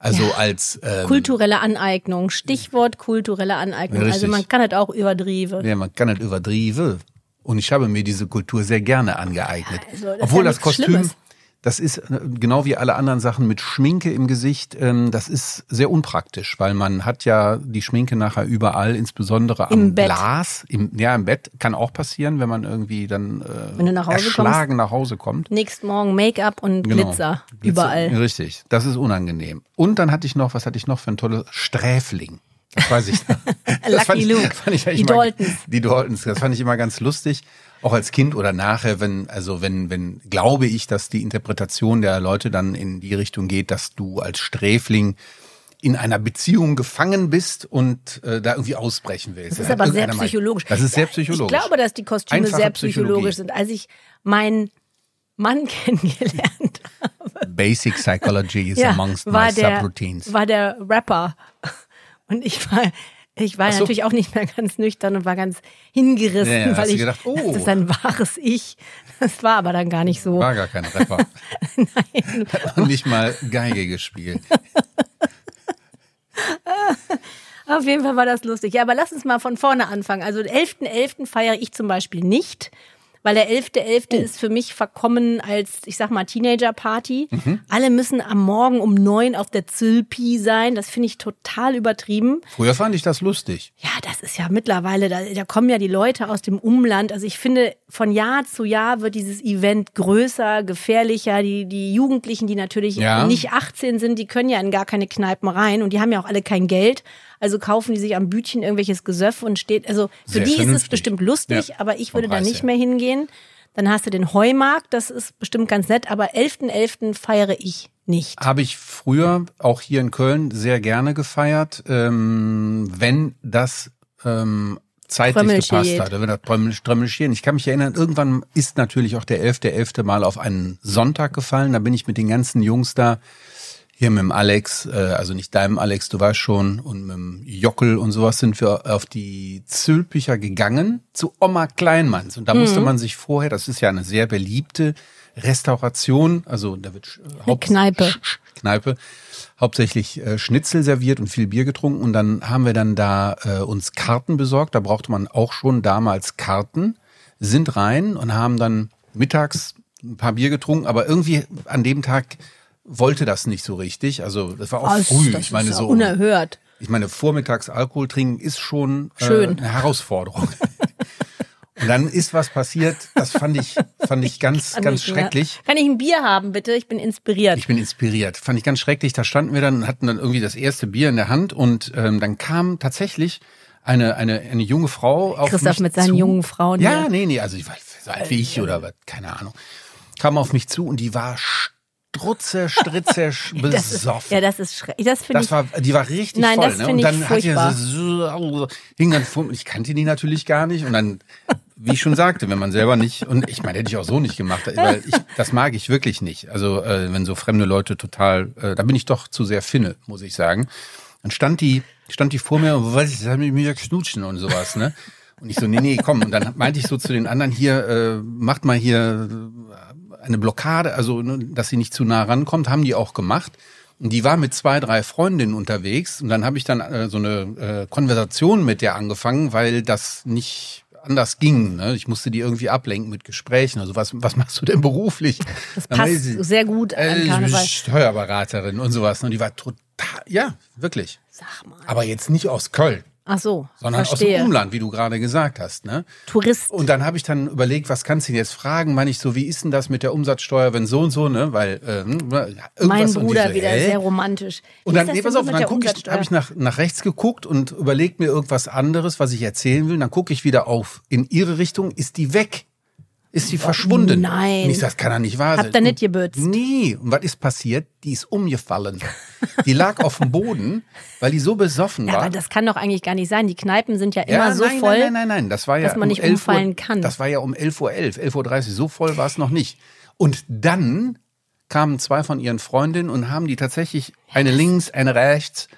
Also als ähm, Kulturelle Aneignung. Stichwort kulturelle Aneignung. Richtig. Also man kann das auch übertrieben. ja, man kann nicht übertrieben. Und ich habe mir diese Kultur sehr gerne angeeignet. Also, das Obwohl ja das Kostüm, Schlimmes. das ist äh, genau wie alle anderen Sachen mit Schminke im Gesicht, ähm, das ist sehr unpraktisch, weil man hat ja die Schminke nachher überall, insbesondere am Im. Glas. Im, ja, im Bett kann auch passieren, wenn man irgendwie dann äh, nach Hause erschlagen nach Hause kommt. Nächsten Morgen Make-up und Genau. Glitzer. Glitzer, Überall. Richtig. Das ist unangenehm. Und dann hatte ich noch, was hatte ich noch für ein tolles Sträfling. Das weiß ich. Das Lucky ich, Luke. Fand ich Die mal- Daltons. Die Daltons. Das fand ich immer ganz lustig. Auch als Kind oder nachher, wenn, also wenn, wenn, glaube ich, dass die Interpretation der Leute dann in die Richtung geht, dass du als Sträfling in einer Beziehung gefangen bist und äh, da irgendwie ausbrechen willst. Das ist aber sehr psychologisch. Das ist sehr psychologisch. Ich glaube, dass die Kostüme Einfache sehr psychologisch Psychologie. sind. Als ich meinen Mann kennengelernt habe, Basic Psychology is amongst my der, subroutines. war der Rapper. Und ich war, ich war so. natürlich auch nicht mehr ganz nüchtern und war ganz hingerissen, Ja, weil ich, gedacht, oh. das ist ein wahres Ich. Das war aber dann gar nicht so. War gar kein Rapper. Nein. Hat noch nicht mal Geige gespielt. Auf jeden Fall war das lustig. Ja, aber lass uns mal von vorne anfangen. Also den 11.11. feiere ich zum Beispiel nicht, weil der 11.11. Oh. ist für mich verkommen als, ich sag mal, Teenager-Party. Mhm. Alle müssen am Morgen um neun auf der Zülpi sein. Das finde ich total übertrieben. Früher fand ich das lustig. Ja, das ist ja mittlerweile, da, da kommen ja die Leute aus dem Umland. Also ich finde, von Jahr zu Jahr wird dieses Event größer, gefährlicher. Die, die Jugendlichen, die natürlich Ja. nicht 18 sind, die können ja in gar keine Kneipen rein und die haben ja auch alle kein Geld. Also kaufen die sich am Bütchen irgendwelches Gesöff und steht, also für Sehr die ist es vernünftig. bestimmt lustig, Ja, aber ich würde da nicht her. mehr hingehen. Dann hast du den Heumarkt, das ist bestimmt ganz nett, aber 11.11. feiere ich nicht. Habe ich früher auch hier in Köln sehr gerne gefeiert, ähm, wenn das ähm, zeitlich gepasst hat, wenn das Trömmel- Trömmelchen. Ich kann mich erinnern, irgendwann ist natürlich auch der 11.11. Mal auf einen Sonntag gefallen. Da bin ich mit den ganzen Jungs da, hier mit dem Alex, äh, also nicht deinem Alex, du weißt schon, und mit dem Jockel und sowas sind wir auf die Zülpicher gegangen zu Oma Kleinmanns. Und da musste Mhm. man sich vorher, das ist ja eine sehr beliebte Restauration, also da wird Haupt- Kneipe. Kneipe, hauptsächlich äh, Schnitzel serviert und viel Bier getrunken. Und dann haben wir dann da äh, uns Karten besorgt. Da brauchte man auch schon damals Karten, sind rein und haben dann mittags ein paar Bier getrunken, aber irgendwie an dem Tag wollte das nicht so richtig. Also das war auch Das- früh. ich meine so. unerhört. Ich meine, vormittags Alkohol trinken ist schon äh, Schön. eine Herausforderung. Und dann ist was passiert, das fand ich, fand ich ganz, ganz nicht schrecklich. Kann ich ein Bier haben, bitte? Ich bin inspiriert. Ich bin inspiriert. Fand ich ganz schrecklich. Da standen wir dann und hatten dann irgendwie das erste Bier in der Hand und ähm, dann kam tatsächlich eine, eine, eine junge Frau auf Christoph mich mit seinen zu. jungen Frauen Ja, hier. nee, nee, also ich war so alt wie ich oder was, keine Ahnung. Kam auf mich zu und die war strutze, stritze, besoffen. ja, das ist schrecklich. Das Das ich. war, die war richtig Nein, voll, das ne? finde Und ich dann hat die so, hing dann vor mir. Ich kannte die natürlich gar nicht. Und dann, wie ich schon sagte, wenn man selber nicht, und ich meine, hätte ich auch so nicht gemacht, weil ich, das mag ich wirklich nicht. Also, äh, wenn so fremde Leute total, äh, da bin ich doch zu sehr Finne, muss ich sagen. Dann stand die, stand die vor mir und was ist, mit mir knutschen und sowas, ne? Und ich so, nee, nee, komm. Und dann meinte ich so zu den anderen hier, äh, macht mal hier eine Blockade, also ne, dass sie nicht zu nah rankommt, haben die auch gemacht. Und die war mit zwei, drei Freundinnen unterwegs und dann habe ich dann äh, so eine äh, Konversation mit der angefangen, weil das nicht anders ging. Ne? Ich musste die irgendwie ablenken mit Gesprächen. Also was, was machst du denn beruflich? Das passt sie, sehr gut äh, an Karneval. Steuerberaterin und sowas. Und die war total, ja, wirklich. Sag mal. Aber jetzt nicht aus Köln, Ach so, sondern verstehe. aus dem Umland, wie du gerade gesagt hast. Ne? Tourist. Und dann habe ich dann überlegt, was kannst du denn jetzt fragen? Meine ich so, wie ist denn das mit der Umsatzsteuer, wenn so und so, ne? Weil äh, irgendwas mein und Bruder so, wieder sehr romantisch. Und Wie dann, ist das nee, pass auf, dann der guck ich, habe ich nach, nach rechts geguckt und überlegt mir irgendwas anderes, was ich erzählen will. Dann gucke ich wieder auf in ihre Richtung, ist die weg? Ist die verschwunden? nein. Und ich sag, das kann doch nicht wahr sein. Habt ihr nicht gebürzt? Nee. Und was ist passiert? Die ist umgefallen. Die lag auf dem Boden, weil die so besoffen Ja, war. aber das kann doch eigentlich gar nicht sein. Die Kneipen sind ja immer so nein, voll. Nein, nein, nein, nein. Das war ja dass man um nicht 11 umfallen Uhr, kann. Das war ja um 11.11 Uhr, 11.30 Uhr. So voll war es noch nicht. Und dann kamen zwei von ihren Freundinnen und haben die tatsächlich eine links, eine rechts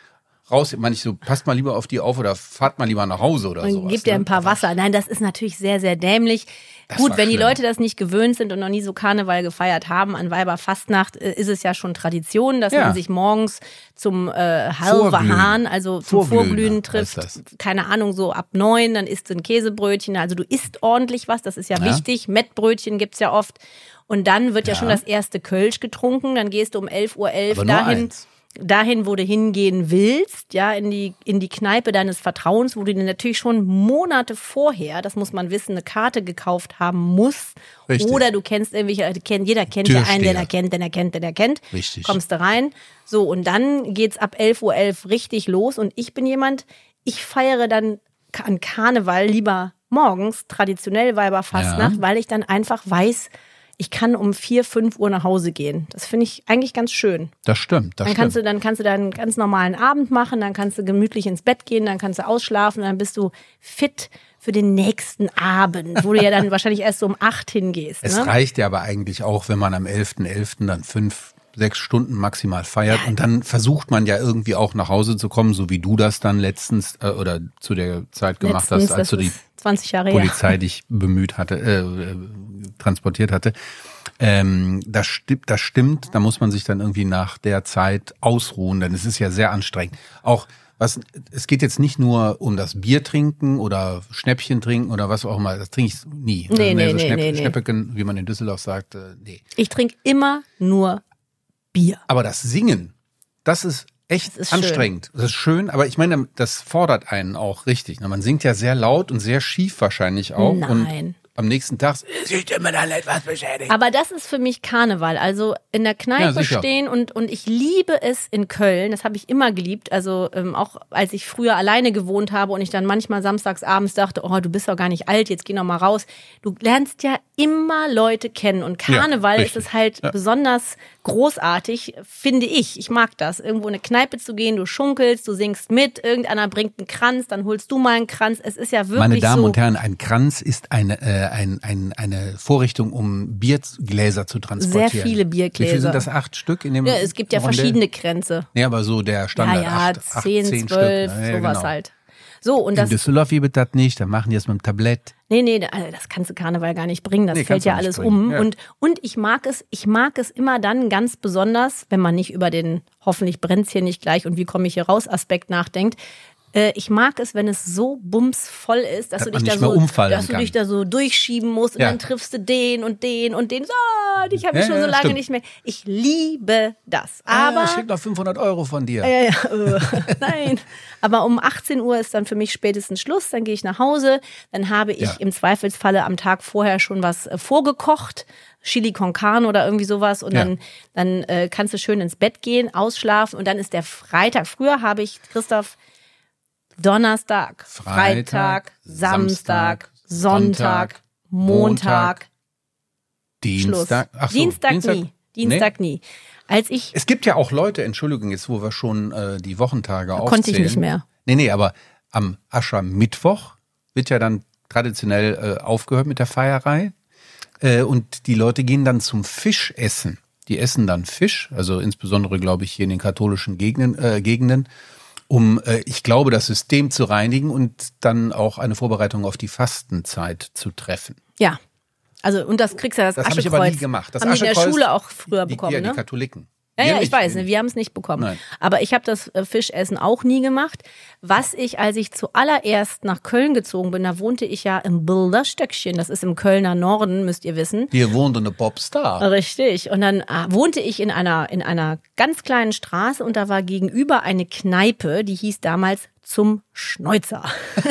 raus. Meine ich so, passt mal lieber auf die auf oder fahrt mal lieber nach Hause oder sowas. gibt dir ne? ein paar Wasser. Nein, das ist natürlich sehr, sehr dämlich. Das Gut, wenn die schlimm. Leute das nicht gewöhnt sind und noch nie so Karneval gefeiert haben, an Weiberfastnacht äh, ist es ja schon Tradition, dass Ja. man sich morgens zum äh, halbe Vorglühen. Hahn, also zum Vorglühen, trifft. Keine Ahnung, so ab neun, dann isst du ein Käsebrötchen. Also du isst ordentlich was, das ist ja, Ja. wichtig. Mettbrötchen gibt's ja oft. Und dann wird ja, Ja. schon das erste Kölsch getrunken. Dann gehst du um 11.11 Uhr Aber nur dahin eins. Dahin, wo du hingehen willst, ja, in die, in die Kneipe deines Vertrauens, wo du dir natürlich schon Monate vorher, das muss man wissen, eine Karte gekauft haben musst. Richtig. Oder du kennst irgendwelche, kennt, jeder kennt ja einen, den er kennt, den er kennt, den er kennt. Richtig. Kommst du rein. So, und dann geht's ab 11.11 Uhr richtig los. Und ich bin jemand, ich feiere dann an Karneval lieber morgens, traditionell Weiberfastnacht, Ja. weil ich dann einfach weiß, ich kann um vier, fünf Uhr nach Hause gehen. Das finde ich eigentlich ganz schön. Das stimmt. Das dann stimmt. kannst du, dann kannst du deinen ganz normalen Abend machen, dann kannst du gemütlich ins Bett gehen, dann kannst du ausschlafen, dann bist du fit für den nächsten Abend, wo du ja dann wahrscheinlich erst so um acht hingehst. Es ne? reicht ja aber eigentlich auch, wenn man am 11.11. .11. dann fünf, sechs Stunden maximal feiert und dann versucht man ja irgendwie auch nach Hause zu kommen, so wie du das dann letztens äh, oder zu der Zeit gemacht Letztens, hast, als du die 20 Jahre. Polizei dich bemüht hatte, äh, äh, transportiert hatte. Ähm, das, stimmt, das stimmt, da muss man sich dann irgendwie nach der Zeit ausruhen, denn es ist ja sehr anstrengend. Auch was, es geht jetzt nicht nur um das Bier trinken oder Schnäppchen trinken oder was auch immer, das trinke ich nie. Nee, Also nee, so nee, Schnäpp, nee. Schnäppeken, wie man in Düsseldorf sagt, äh, nee. Ich trinke immer nur Bier. Aber das Singen, das ist echt Das ist schön. anstrengend. Das ist schön, aber ich meine, das fordert einen auch richtig. ne? Man singt ja sehr laut und sehr schief wahrscheinlich auch. Nein. Am nächsten Tag ist Stimme dann etwas beschädigt. Aber das ist für mich Karneval. Also in der Ja, Kneipe sicher. stehen und, und ich liebe es in Köln. Das habe ich immer geliebt. Also ähm, auch als ich früher alleine gewohnt habe und ich dann manchmal samstags abends dachte, oh, du bist doch gar nicht alt, jetzt geh noch mal raus. Du lernst ja immer Leute kennen und Ja, Karneval ist richtig. es halt Ja. besonders großartig, finde ich. Ich mag das. Irgendwo in eine Kneipe zu gehen, du schunkelst, du singst mit, irgendeiner bringt einen Kranz, dann holst du mal einen Kranz. Es ist ja wirklich Meine Damen so. und Herren, ein Kranz ist eine, äh, ein, ein, eine Vorrichtung, um Biergläser zu transportieren. Sehr viele Biergläser. Wie viel sind das? Acht Stück in dem ja, es gibt ja Rondell? verschiedene Kränze. Nee, aber so der Standard. Ja, ja, acht, acht, 10, zehn 12, Stück. ne? Ja, sowas genau. halt. So, und In das, Düsseldorf gibt das nicht, da machen die es mit dem Tablett. nee, nee, also das kannst du Karneval gar nicht bringen, das Nee, fällt ja alles bringen, um. ja. Und, und ich mag es, ich mag es immer dann ganz besonders, wenn man nicht über den hoffentlich brennt's hier nicht gleich und wie komme ich hier raus Aspekt nachdenkt. Äh, Ich mag es, wenn es so bumsvoll ist, dass, Dass du dich da so, dass du dich da so durchschieben musst und Ja. dann triffst du den und den und den. So, dich habe ich Ja, schon so lange stimmt. nicht mehr. Ich liebe das. Aber ah, ich krieg noch 500 Euro von dir. ja, äh, nein. Aber um 18 Uhr ist dann für mich spätestens Schluss. Dann gehe ich nach Hause. Dann habe ich Ja. im Zweifelsfalle am Tag vorher schon was äh, vorgekocht. Chili con carne oder irgendwie sowas. Und Ja. dann, dann äh, kannst du schön ins Bett gehen, ausschlafen. Und dann ist der Freitag. Früher habe ich, Christoph, Donnerstag, Freitag, Freitag, Samstag, Samstag, Sonntag, Montag, Schluss. Dienstag. Ach so, Dienstag, nie. Dienstag nie. Als ich Es gibt ja auch Leute, Entschuldigung, jetzt wo wir schon äh, die Wochentage aufzählen. konnte ich nicht mehr. Nee, nee, aber am Aschermittwoch wird ja dann traditionell äh, aufgehört mit der Feierei. Äh, und die Leute gehen dann zum Fischessen. Die essen dann Fisch, also insbesondere, glaube ich, hier in den katholischen Gegenden, äh, Gegenden um, äh, ich glaube, das System zu reinigen und dann auch eine Vorbereitung auf die Fastenzeit zu treffen. Ja. Also, und das kriegst du ja das, Das habe ich Aschekreuz. aber nie gemacht. Das haben die in der Aschekreuz- Schule auch früher Die, bekommen, ja, ne? die Katholiken. Ja, ja, ich nicht. weiß, ne, wir haben es nicht bekommen. Nein. Aber ich habe das äh, Fischessen auch nie gemacht. Was ich, als ich zuallererst nach Köln gezogen bin, da wohnte ich ja im Bilderstöckchen. Das ist im Kölner Norden, müsst ihr wissen. Hier wohnt eine Popstar. Richtig. Und dann äh, wohnte ich in einer, in einer ganz kleinen Straße und da war gegenüber eine Kneipe, die hieß damals zum Schneuzer.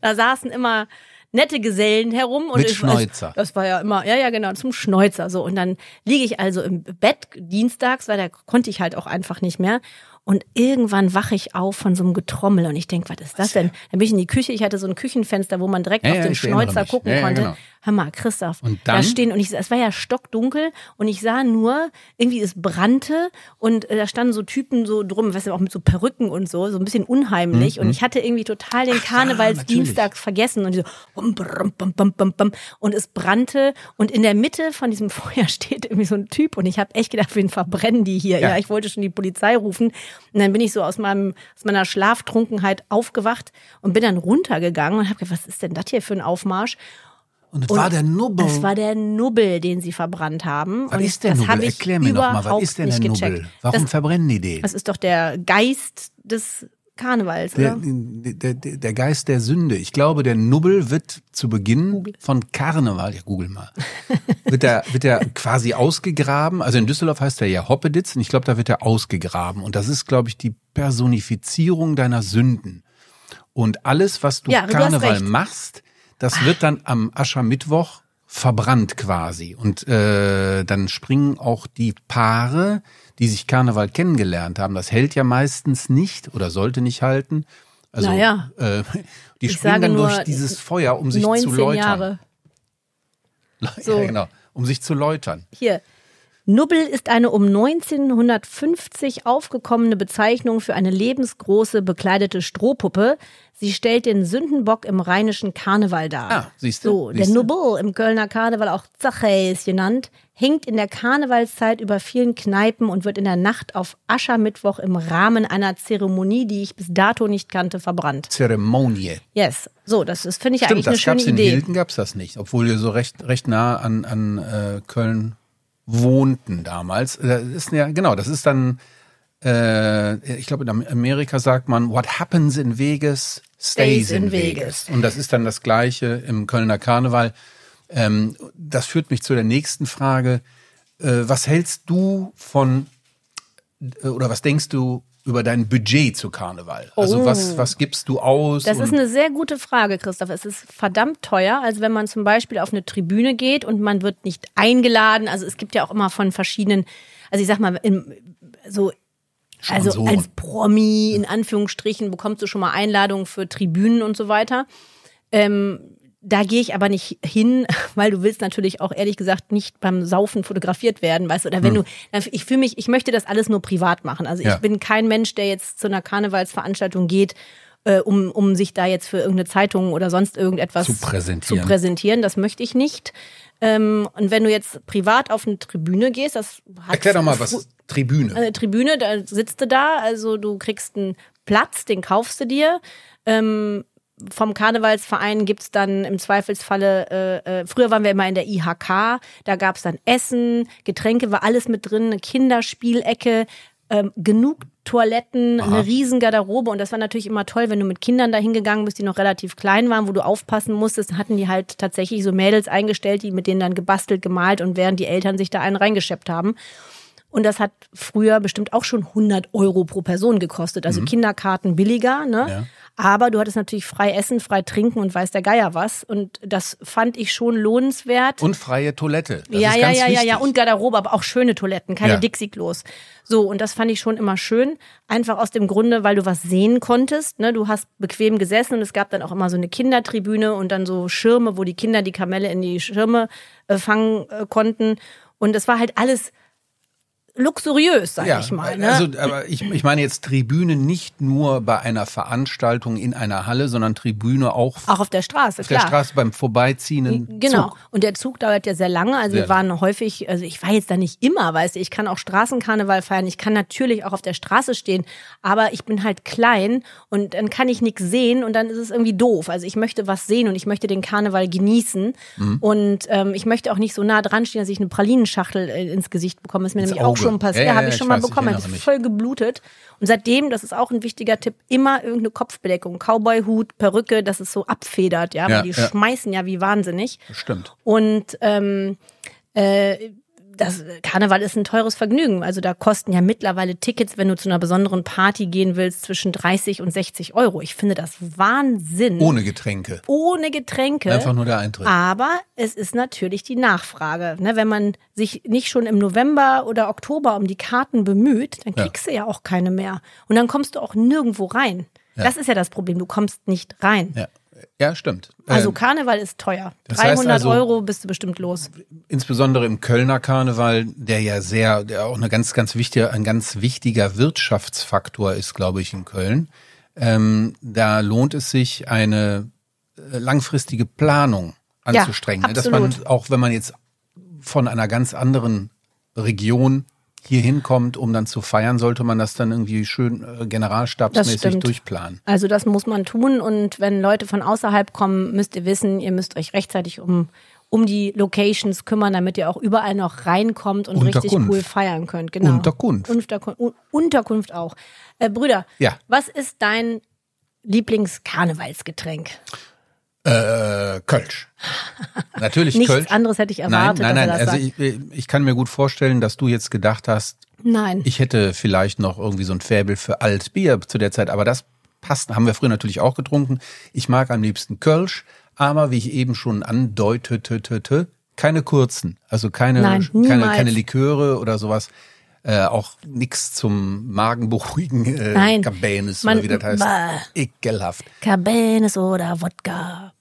Da saßen immer nette Gesellen herum und Mit ich Schneuzer. Das war ja immer, ja, ja, genau, zum Schneuzer. So. Und dann liege ich also im Bett dienstags, weil da konnte ich halt auch einfach nicht mehr. Und irgendwann wache ich auf von so einem Getrommel und ich denke, was ist das denn? Dann bin ich in die Küche, ich hatte so ein Küchenfenster, wo man direkt Ja, auf den Schneuzer gucken ja, konnte. genau. Hör mal, Christoph, Und da dann? stehen, und ich, es war ja stockdunkel und ich sah nur, irgendwie es brannte und äh, da standen so Typen so drum, weißt du, auch mit so Perücken und so, so ein bisschen unheimlich. Und ich hatte irgendwie total den Karnevalsdienstag vergessen und so, bum, bum, bum, bum, bum, bum, und es brannte und in der Mitte von diesem Feuer steht irgendwie so ein Typ und ich habe echt gedacht, wen verbrennen die hier? Ja. Ja. ich wollte schon die Polizei rufen und dann bin ich so aus meinem aus meiner Schlaftrunkenheit aufgewacht und bin dann runtergegangen und habe gedacht, was ist denn das hier für ein Aufmarsch? Und es war der Nubbel. Es war der Nubbel, den sie verbrannt haben. was und ist der das Nubbel? Erklär mir doch mal, was ist denn der Nubbel? Warum Das, verbrennen die den? das ist doch der Geist des Karnevals, Der, oder? der, der, der Geist der Sünde. Ich glaube, der Nubbel wird zu Beginn von Karneval, ja google mal, wird er wird er quasi ausgegraben. Also in Düsseldorf heißt er ja Hoppeditz und ich glaube, da wird er ausgegraben. Und das ist, glaube ich, die Personifizierung deiner Sünden. Und alles, was du Ja, du Karneval recht. machst, das wird dann am Aschermittwoch verbrannt quasi. Und äh, dann springen auch die Paare, die sich Karneval kennengelernt haben. Das hält ja meistens nicht oder sollte nicht halten. Also Naja. äh, die springen dann durch dieses Feuer, um sich 19 zu läutern. Jahre. So. Ja, genau, um sich zu läutern. Hier. Nubbel ist eine um 1950 aufgekommene Bezeichnung für eine lebensgroße bekleidete Strohpuppe. Sie stellt den Sündenbock im rheinischen Karneval dar. Ah, siehst du, So, der siehst du. Nubbel im Kölner Karneval, auch Zachäus genannt, hängt in der Karnevalszeit über vielen Kneipen und wird in der Nacht auf Aschermittwoch im Rahmen einer Zeremonie, die ich bis dato nicht kannte, verbrannt. Zeremonie. Yes. So, das ist, finde ich Stimmt, eigentlich eine das schöne gab's in Idee. Hilden gab's das nicht, obwohl wir so recht recht nah an an äh, Köln wohnten damals. Das ist ja genau, das ist dann äh, ich glaube in Amerika sagt man What happens in Vegas stays, in, Vegas. Und das ist dann das gleiche im Kölner Karneval. Ähm, das führt mich zu der nächsten Frage. Äh, was hältst du von äh, oder was denkst du über dein Budget zu Karneval? Also Oh. was was gibst du aus? Das ist eine sehr gute Frage, Christoph. Es ist verdammt teuer. Also wenn man zum Beispiel auf eine Tribüne geht und man wird nicht eingeladen. Also es gibt ja auch immer von verschiedenen, also ich sag mal, in, so also als Promi in Anführungsstrichen bekommst du schon mal Einladungen für Tribünen und so weiter. Ähm, da gehe ich aber nicht hin, weil du willst natürlich auch ehrlich gesagt nicht beim Saufen fotografiert werden, weißt du? Oder wenn du, ich fühle mich, ich möchte das alles nur privat machen. Also Hm. Ja. ich bin kein Mensch, der jetzt zu einer Karnevalsveranstaltung geht, äh, um, um sich da jetzt für irgendeine Zeitung oder sonst irgendetwas Zu präsentieren. Zu präsentieren. Das möchte ich nicht. Ähm, und wenn du jetzt privat auf eine Tribüne gehst, das hat Erklär doch mal, was Tribüne. eine Tribüne, da sitzt du da, also du kriegst einen Platz, den kaufst du dir. Ähm, vom Karnevalsverein gibt's dann im Zweifelsfalle, äh, äh, früher waren wir immer in der IHK, da gab's dann Essen, Getränke, war alles mit drin, eine Kinderspielecke, ähm, genug Toiletten, eine riesen Garderobe und das war natürlich immer toll, wenn du mit Kindern da hingegangen bist, die noch relativ klein waren, wo du aufpassen musstest, hatten die halt tatsächlich so Mädels eingestellt, die mit denen dann gebastelt, gemalt und während die Eltern sich da einen reingescheppt haben. Und das hat früher bestimmt auch schon 100 Euro pro Person gekostet. Also Kinderkarten billiger, ne? Ja. Aber du hattest natürlich frei essen, frei trinken und weiß der Geier was. Und das fand ich schon lohnenswert. Und freie Toilette. Das ja, ja, ja, ja, ja. Und Garderobe, aber auch schöne Toiletten, keine Ja. Dixie-Klos. So, und das fand ich schon immer schön. Einfach aus dem Grunde, weil du was sehen konntest. Ne? Du hast bequem gesessen und es gab dann auch immer so eine Kindertribüne und dann so Schirme, wo die Kinder die Kamelle in die Schirme äh, fangen äh, konnten. Und es war halt alles luxuriös, sag ja, ich mal. Ne? Also, aber ich, ich meine jetzt Tribüne nicht nur bei einer Veranstaltung in einer Halle, sondern Tribüne auch auch auf der Straße, auf der klar. Straße beim Vorbeiziehenden Genau. Zug. Und der Zug dauert ja sehr lange. Also Sehr wir waren häufig, also ich war jetzt da nicht immer, weißt du, ich kann auch Straßenkarneval feiern. Ich kann natürlich auch auf der Straße stehen, aber ich bin halt klein und dann kann ich nichts sehen und dann ist es irgendwie doof. Also ich möchte was sehen und ich möchte den Karneval genießen. Mhm. Und ähm, ich möchte auch nicht so nah dran stehen, dass ich eine Pralinenschachtel äh, ins Gesicht bekomme. Ist mir Ins nämlich auch Auge. Schon passiert. Ja, ja, habe ich schon mal weiß, bekommen. Ich mich. voll geblutet. Und seitdem, das ist auch ein wichtiger Tipp, immer irgendeine Kopfbedeckung. Cowboyhut, Perücke, dass es so abfedert, ja, weil die schmeißen ja wie wahnsinnig. Stimmt. Und ähm, äh, das Karneval ist ein teures Vergnügen. Also da kosten ja mittlerweile Tickets, wenn du zu einer besonderen Party gehen willst, zwischen 30 und 60 Euro. Ich finde das Wahnsinn. Ohne Getränke. Ohne Getränke. Einfach nur der Eintritt. Aber es ist natürlich die Nachfrage. Ne? Wenn man sich nicht schon im November oder Oktober um die Karten bemüht, dann Ja. kriegst du ja auch keine mehr. Und dann kommst du auch nirgendwo rein. Das ist ja das Problem. Du kommst nicht rein. Ja, ja stimmt. Also Ähm, Karneval ist teuer. das heißt 300 also- Euro bist du bestimmt los. insbesondere im Kölner Karneval, der ja sehr, der auch eine ganz, ganz wichtige, ein ganz wichtiger Wirtschaftsfaktor ist, glaube ich, in Köln. Ähm, da lohnt es sich, eine äh, langfristige Planung Ja, anzustrengen. ne? dass man, absolut. auch wenn man jetzt von einer ganz anderen Region hier hinkommt, um dann zu feiern, sollte man das dann irgendwie schön äh, generalstabsmäßig durchplanen. Also das muss man tun und wenn Leute von außerhalb kommen, müsst ihr wissen, ihr müsst euch rechtzeitig um um die Locations kümmern, damit ihr auch überall noch reinkommt und richtig cool feiern könnt. Genau. Unterkunft. Unterkunft, Un- Unterkunft auch. Äh, Brüder, Ja. was ist dein Lieblingskarnevalsgetränk? Äh, Kölsch. Natürlich Nichts Kölsch. anderes hätte ich erwartet, Nein, nein, nein. Also ich, ich kann mir gut vorstellen, dass du jetzt gedacht hast, Nein. ich hätte vielleicht noch irgendwie so ein Faible für Altbier zu der Zeit, aber das passt, haben wir früher natürlich auch getrunken. Ich mag am liebsten Kölsch, aber wie ich eben schon andeutete, keine kurzen, also keine, Nein, keine, keine Liköre oder sowas. Äh, auch nix zum Magenberuhigen, äh, Nein. Man- oder wie das heißt. Bah. Ekelhaft. Cabernet oder Wodka.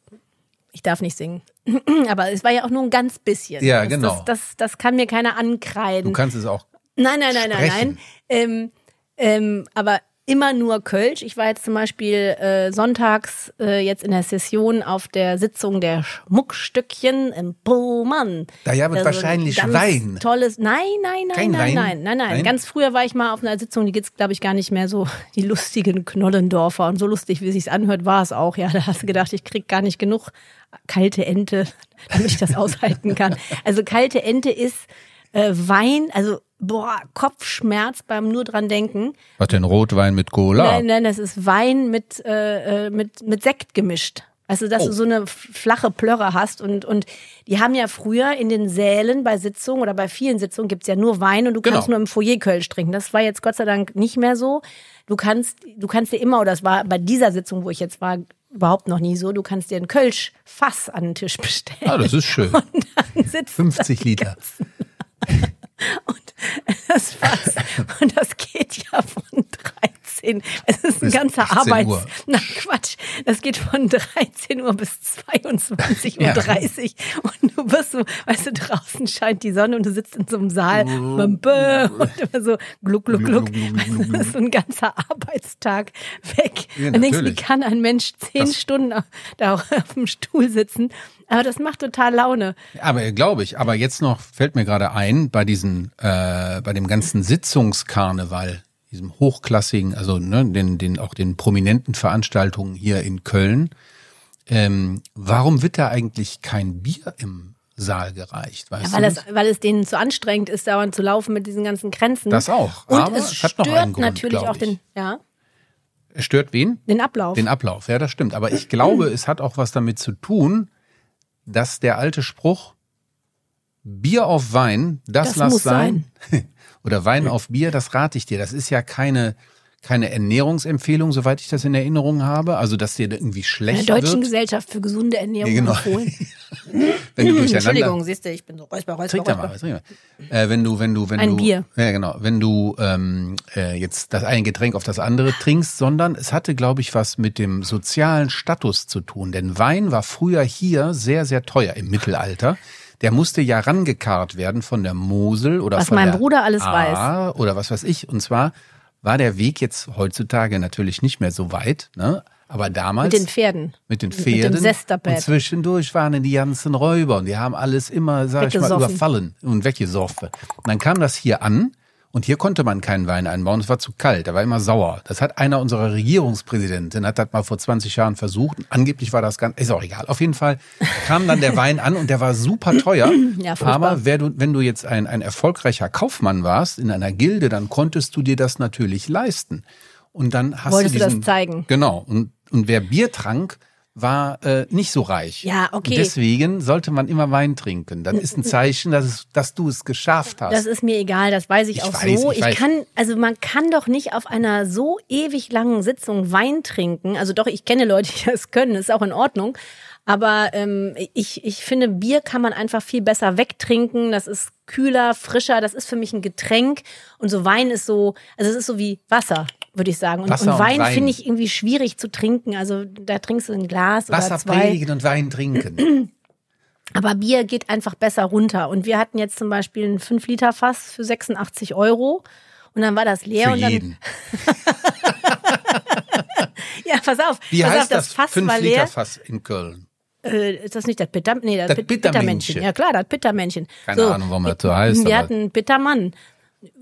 Ich darf nicht singen. Aber es war ja auch nur ein ganz bisschen. Ja, das, genau. Das, das, das kann mir keiner Du ankreiden. kannst es auch. Nein, nein, nein, nein, nein. sprechen. Ähm, ähm, aber immer nur Kölsch. Ich war jetzt zum Beispiel äh, sonntags äh, jetzt in der Session auf der Sitzung der Schmuckstückchen im Pullman. Da ja wird Also wahrscheinlich Wein. Tolles. Nein, nein, nein, Kein nein, Wein? nein, nein, nein. Nein? Ganz früher war ich mal auf einer Sitzung, die gibt's glaube ich gar nicht mehr so. Die lustigen Knollendorfer und so lustig, wie sich's anhört, war es auch. Ja, da hast du gedacht, ich krieg gar nicht genug kalte Ente, damit ich das aushalten kann. Also kalte Ente ist äh, Wein, also boah, Kopfschmerz beim nur dran denken. Was denn Rotwein mit Cola? Nein, nein, das ist Wein mit, äh, äh, mit, mit Sekt gemischt. Also, dass Oh. du so eine flache Plörre hast und, und die haben ja früher in den Sälen bei Sitzungen oder bei vielen Sitzungen gibt's ja nur Wein und du kannst Genau. nur im Foyer Kölsch trinken. Das war jetzt Gott sei Dank nicht mehr so. Du kannst, du kannst dir immer, oder das war bei dieser Sitzung, wo ich jetzt war, überhaupt noch nie so, du kannst dir ein Kölsch-Fass an den Tisch bestellen. Ah, das ist schön. Und dann sitzt 50 Liter. Und das Fass. Und das geht ja von 13. Es ist ein ganzer 18 Arbeits. Uhr. Na Quatsch. Das geht von 13 Uhr bis 22.30 Uhr. Ja. 30. Und du wirst so, weißt du, draußen scheint die Sonne und du sitzt in so einem Saal. Und immer so gluck, gluck, gluck. Gluck, Das ist so ein ganzer Arbeitstag weg. Ja, und denkst, wie kann ein Mensch zehn Das- Stunden da auf dem Stuhl sitzen? Aber das macht total Laune. Aber glaube ich. Aber jetzt noch fällt mir gerade ein bei diesen, äh, bei dem ganzen Sitzungskarneval, diesem hochklassigen, also ne, den, den auch den prominenten Veranstaltungen hier in Köln. Ähm, warum wird da eigentlich kein Bier im Saal gereicht? Weißt Ja, weil, es, das? weil es denen zu anstrengend ist, dauernd zu laufen mit diesen ganzen Grenzen. Das auch. Und Aber es es hat noch stört einen Grund, natürlich auch den, ja, Es stört wen? den Ablauf. Den Ablauf, ja, das stimmt. Aber ich glaube, es hat auch was damit zu tun, dass der alte Spruch Bier auf Wein, das, Das lass muss sein. Oder Wein auf Bier, das rate ich dir. Das ist ja keine, keine Ernährungsempfehlung, soweit ich das in Erinnerung habe. Also, dass dir irgendwie der schlecht Deutschen wird. Gesellschaft für gesude Ernährung Ja, genau. empfohlen. Wenn du durcheinander, Entschuldigung, siehst du, ich bin so räusper, räusper, Trink da mal, räusper. was trink mal. Äh, wenn du, wenn du, wenn Ein du, Bier. ja genau, wenn du ähm, äh, jetzt das eine Getränk auf das andere trinkst, sondern es hatte, glaube ich, was mit dem sozialen Status zu tun. Denn Wein war früher hier sehr, sehr teuer im Mittelalter. Der musste ja rangekarrt werden von der Mosel oder Was von mein der Bruder alles Ahr oder was weiß ich. Und zwar war der Weg jetzt heutzutage natürlich nicht mehr so weit, ne? Aber damals Mit den Pferden. mit den Mit dem Pferden. Sesterpad. und zwischendurch waren die ganzen Räuber und die haben alles immer, sag ich mal, überfallen und weggesoffen. Und dann kam das hier an und hier konnte man keinen Wein einbauen. Es war zu kalt, der war immer sauer. Das hat einer unserer Regierungspräsidenten, hat das mal vor 20 Jahren versucht. Angeblich war das ganz, ist auch egal. Auf jeden Fall kam dann der Wein an und der war super teuer. Ja. Aber wer du, wenn du jetzt ein, ein erfolgreicher Kaufmann warst in einer Gilde, dann konntest du dir das natürlich leisten. Und dann hast Wolltest du du das diesen, zeigen? Genau. Und, und wer Bier trank, war äh, nicht so reich. Ja, okay. Und deswegen sollte man immer Wein trinken. Das ist ein Zeichen, dass, es, dass du es geschafft hast. Das ist mir egal, das weiß ich, Ich auch weiß, so. ich Ich, kann, also man kann doch nicht auf einer so ewig langen Sitzung Wein trinken. Also doch, ich kenne Leute, die das können, ist auch in Ordnung. Aber ähm, ich, ich finde, Bier kann man einfach viel besser wegtrinken. Das ist kühler, frischer. Das ist für mich ein Getränk. Und so Wein ist so, also es ist so wie Wasser, würde ich sagen. Und, und Wein Wein. finde ich irgendwie schwierig zu trinken. Also da trinkst du ein Glas Wasser oder zwei. predigen und Wein trinken. Aber Bier geht einfach besser runter. Und wir hatten jetzt zum Beispiel ein 5-Liter-Fass für 86 Euro. Und dann war das leer Für und dann. jeden. Ja, pass auf. Wie pass heißt auf, das, das? Fass Fünf war Liter leer. Fass in Köln. Äh, ist das nicht das Bitter? Nee, das, Das Bittermännchen. Ja klar, das Bittermännchen. Keine Ahnung, warum das so heißt, Wir hatten Bittermann.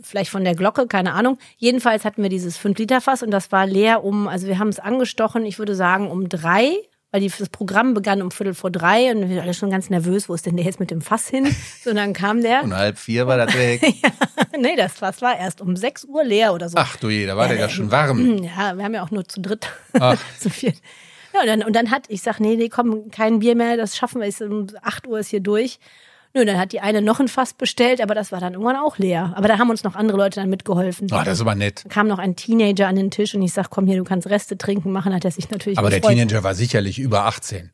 Vielleicht von der Glocke, keine Ahnung. Jedenfalls hatten wir dieses 5-Liter-Fass und das war leer um, also wir haben es angestochen, ich würde sagen um drei, weil das Programm begann um Viertel vor drei und wir waren alle schon ganz nervös, wo ist denn der jetzt mit dem Fass hin? So, und dann kam der. Und halb vier war das weg. nee, das Fass war erst um 6 Uhr leer oder so. Ach du je, da war der ja schon warm. Ja, wir haben ja auch nur zu dritt. Zu viert. Ja, und dann, und dann hat, ich sag, nee, nee, komm, kein Bier mehr, das schaffen wir, ist um 8 Uhr ist hier durch. Nö, dann hat die eine noch ein Fass bestellt, aber das war dann irgendwann auch leer. Aber da haben uns noch andere Leute dann mitgeholfen. Oh, das ist aber nett. Da kam noch ein Teenager an den Tisch und ich sag, komm hier, du kannst Reste trinken machen, hat er sich natürlich Aber der gefreut. Teenager war sicherlich über 18.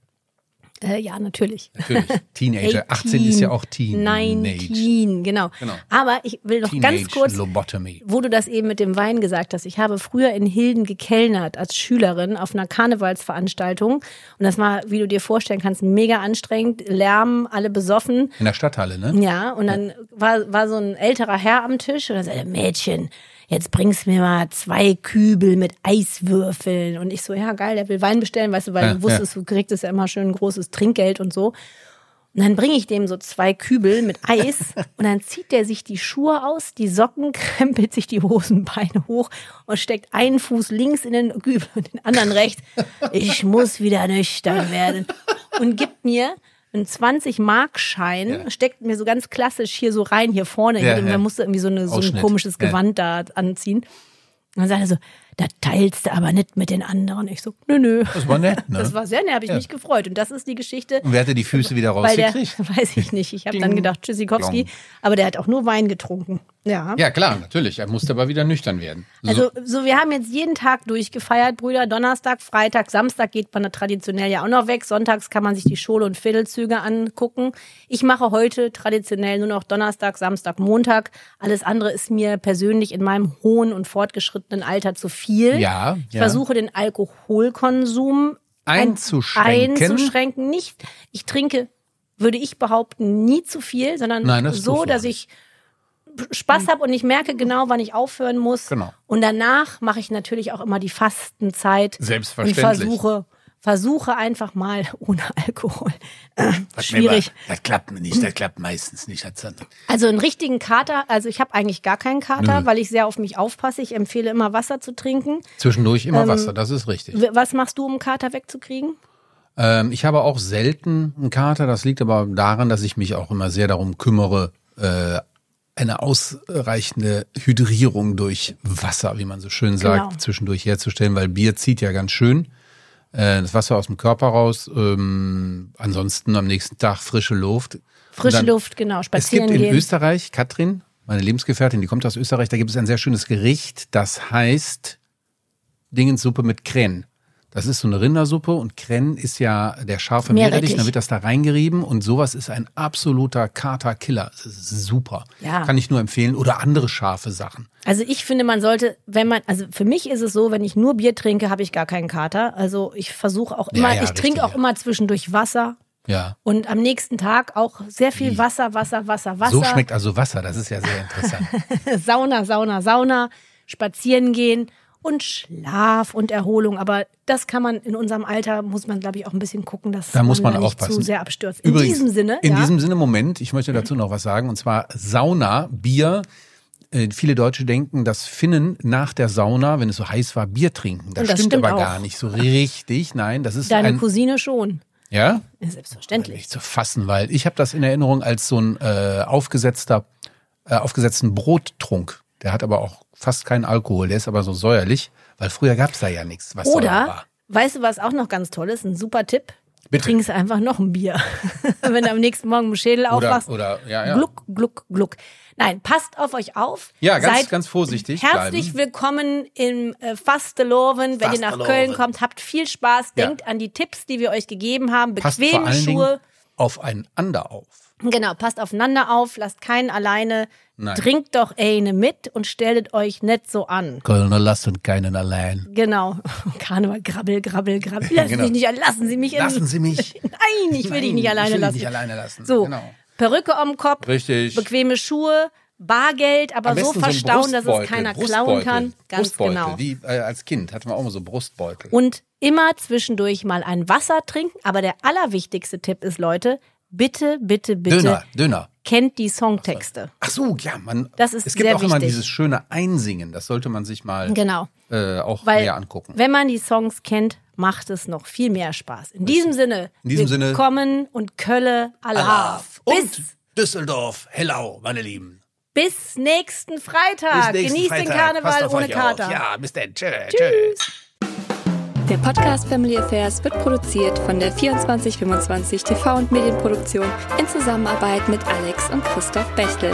Äh, ja, natürlich. Natürlich. Teenager. 18 ist ja auch Teen. 19, genau. Genau. Aber ich will noch Teenage ganz kurz, Lobotomy. wo du das eben mit dem Wein gesagt hast. Ich habe früher in Hilden gekellnert als Schülerin auf einer Karnevalsveranstaltung. Und das war, wie du dir vorstellen kannst, mega anstrengend. Lärm, alle besoffen. In der Stadthalle, ne? Ja, und dann war, war so ein älterer Herr am Tisch und er sagte, Mädchen, jetzt bringst mir mal zwei Kübel mit Eiswürfeln. Und ich so, ja geil, der will Wein bestellen, weißt du, weil Ja, du wusstest, du kriegst ja immer schön ein großes Trinkgeld und so. Und dann bringe ich dem so zwei Kübel mit Eis und dann zieht der sich die Schuhe aus, die Socken, krempelt sich die Hosenbeine hoch und steckt einen Fuß links in den Kübel und den anderen rechts. Ich muss wieder nüchtern werden. Und gibt mir einen 20-Mark-Schein, Ja. steckt mir so ganz klassisch hier so rein, hier vorne. Ja, und ja. man musste irgendwie so, eine, so ein komisches. Gewand da anziehen. Und dann sagt er so, da teilst du aber nicht mit den anderen. Ich so, nö, nö. Das war nett, ne? Das war sehr nett, habe ich Ja. mich gefreut. Und das ist die Geschichte. Und wer hatte die Füße wieder der, rausgekriegt? weiß ich nicht. Ich habe dann gedacht, Tschüssikowski. Aber der hat auch nur Wein getrunken. Ja. Ja, klar, natürlich. Er musste aber wieder nüchtern werden. So. Also, so, wir haben jetzt jeden Tag durchgefeiert, Brüder. Donnerstag, Freitag, Samstag geht man da traditionell ja auch noch weg. Sonntags kann man sich die Schule- und Viertelzüge angucken. Ich mache heute traditionell nur noch Donnerstag, Samstag, Montag. Alles andere ist mir persönlich in meinem hohen und fortgeschrittenen Alter zu viel. Ja, Ich ja. versuche den Alkoholkonsum ein- Einzuschränken. einzuschränken. Nicht, ich trinke, würde ich behaupten, nie zu viel, sondern Nein, das so, dass ich Spaß habe und ich merke genau, wann ich aufhören muss. Genau. Und danach mache ich natürlich auch immer die Fastenzeit. Selbstverständlich. Und versuche, versuche einfach mal ohne Alkohol. Äh, schwierig. Das klappt nicht, das klappt meistens nicht. Also einen richtigen Kater, also ich habe eigentlich gar keinen Kater, weil ich sehr auf mich aufpasse. Ich empfehle immer Wasser zu trinken. Zwischendurch Ähm, immer Wasser, das ist richtig. Was machst du, um Kater wegzukriegen? Ähm, ich habe auch selten einen Kater. Das liegt aber daran, dass ich mich auch immer sehr darum kümmere, äh, eine ausreichende Hydrierung durch Wasser, wie man so schön sagt, Genau. zwischendurch herzustellen, weil Bier zieht ja ganz schön äh, das Wasser aus dem Körper raus. Ähm, ansonsten am nächsten Tag frische Luft. Frische dann- Luft, genau, Es spazieren gibt in gehen. Österreich, Katrin, meine Lebensgefährtin, die kommt aus Österreich, da gibt es ein sehr schönes Gericht, das heißt Dingenssuppe mit Kren. Das ist so eine Rindersuppe und Kren ist ja der scharfe Meerrettich. Meerrettich, dann wird das da reingerieben und sowas ist ein absoluter Kater-Killer. Das ist super. Ja. Kann ich nur empfehlen. Oder andere scharfe Sachen. Also ich finde, man sollte, wenn man, also für mich ist es so, wenn ich nur Bier trinke, habe ich gar keinen Kater. Also ich versuche auch Ja, immer, ja, ich trinke auch ja. immer zwischendurch Wasser Ja. und am nächsten Tag auch sehr viel Wasser, Wasser, Wasser, Wasser. So schmeckt also Wasser, das ist ja sehr interessant. Sauna, Sauna, Sauna, spazieren gehen und Schlaf und Erholung. Aber das kann man in unserem Alter, muss man, glaube ich, auch ein bisschen gucken, dass Da muss man nicht aufpassen. zu sehr abstürzt. In Übrigens, diesem Sinne, In ja, diesem Sinne, Moment, ich möchte dazu noch was sagen, und zwar Sauna, Bier. Äh, Viele Deutsche denken, dass Finnen nach der Sauna, wenn es so heiß war, Bier trinken. Das, das stimmt, stimmt aber auch. gar nicht so richtig. Nein, das ist deine ein, Cousine schon. ja, Ja, selbstverständlich. nicht zu fassen, weil ich habe das in Erinnerung als so ein äh, aufgesetzter, äh, aufgesetzten Brottrunk. Der hat aber auch fast keinen Alkohol, der ist aber so säuerlich, weil früher gab's da ja nichts, was Oder, war. weißt du, was auch noch ganz toll ist? Ein super Tipp. Bitte. Trinkst einfach noch ein Bier. Wenn du am nächsten Morgen im Schädel Oder, aufwachst. oder, ja, ja. Gluck, gluck, gluck. Nein, passt auf euch auf. Ja, ganz, Seid ganz vorsichtig Herzlich bleiben. willkommen im äh, Fasteloven. Wenn ihr nach. Köln kommt, habt viel Spaß. Ja. Denkt an die Tipps, die wir euch gegeben haben. Passt vor Bequeme allen Dingen Schuhe. aufeinander auf. Genau, passt aufeinander auf. Lasst keinen alleine. Nein. Trinkt doch eine mit und stellt euch nicht so an. Kölner lassen keinen allein. Genau. Karneval, grabbel, grabbel, grabbel. Lassen Genau. Sie mich nicht, lassen Sie mich in. Lassen Sie mich. Nein, ich will dich Nein, nicht alleine ich will dich lassen. nicht alleine lassen. So, Genau. Perücke am Kopf, Richtig. bequeme Schuhe, Bargeld, aber Am so besten so verstauen, dass es keiner klauen kann. Ganz Brustbeutel, genau. Wie äh, als Kind hatten wir auch mal so Brustbeutel. Und immer zwischendurch mal ein Wasser trinken. Aber der allerwichtigste Tipp ist, Leute, bitte, bitte, bitte Döner, Döner. kennt die Songtexte. Ach so, ja, man. Das ist es gibt auch immer wichtig. dieses schöne Einsingen. Das sollte man sich mal Genau. äh, auch Weil, näher angucken. wenn man die Songs kennt, macht es noch viel mehr Spaß. In diesem Sinne, In diesem Sinne- willkommen und Kölle Alaf. Bis, Und Düsseldorf, Hellau, meine Lieben. bis nächsten Freitag. Bis nächsten Genießt den Freitag. Karneval Passt auf ohne Kater. Auf. Ja, bis dann. Tschö, tschüss. Der Podcast Family Affairs wird produziert von der 2425 TV und Medienproduktion in Zusammenarbeit mit Alex und Christoph Bechtel.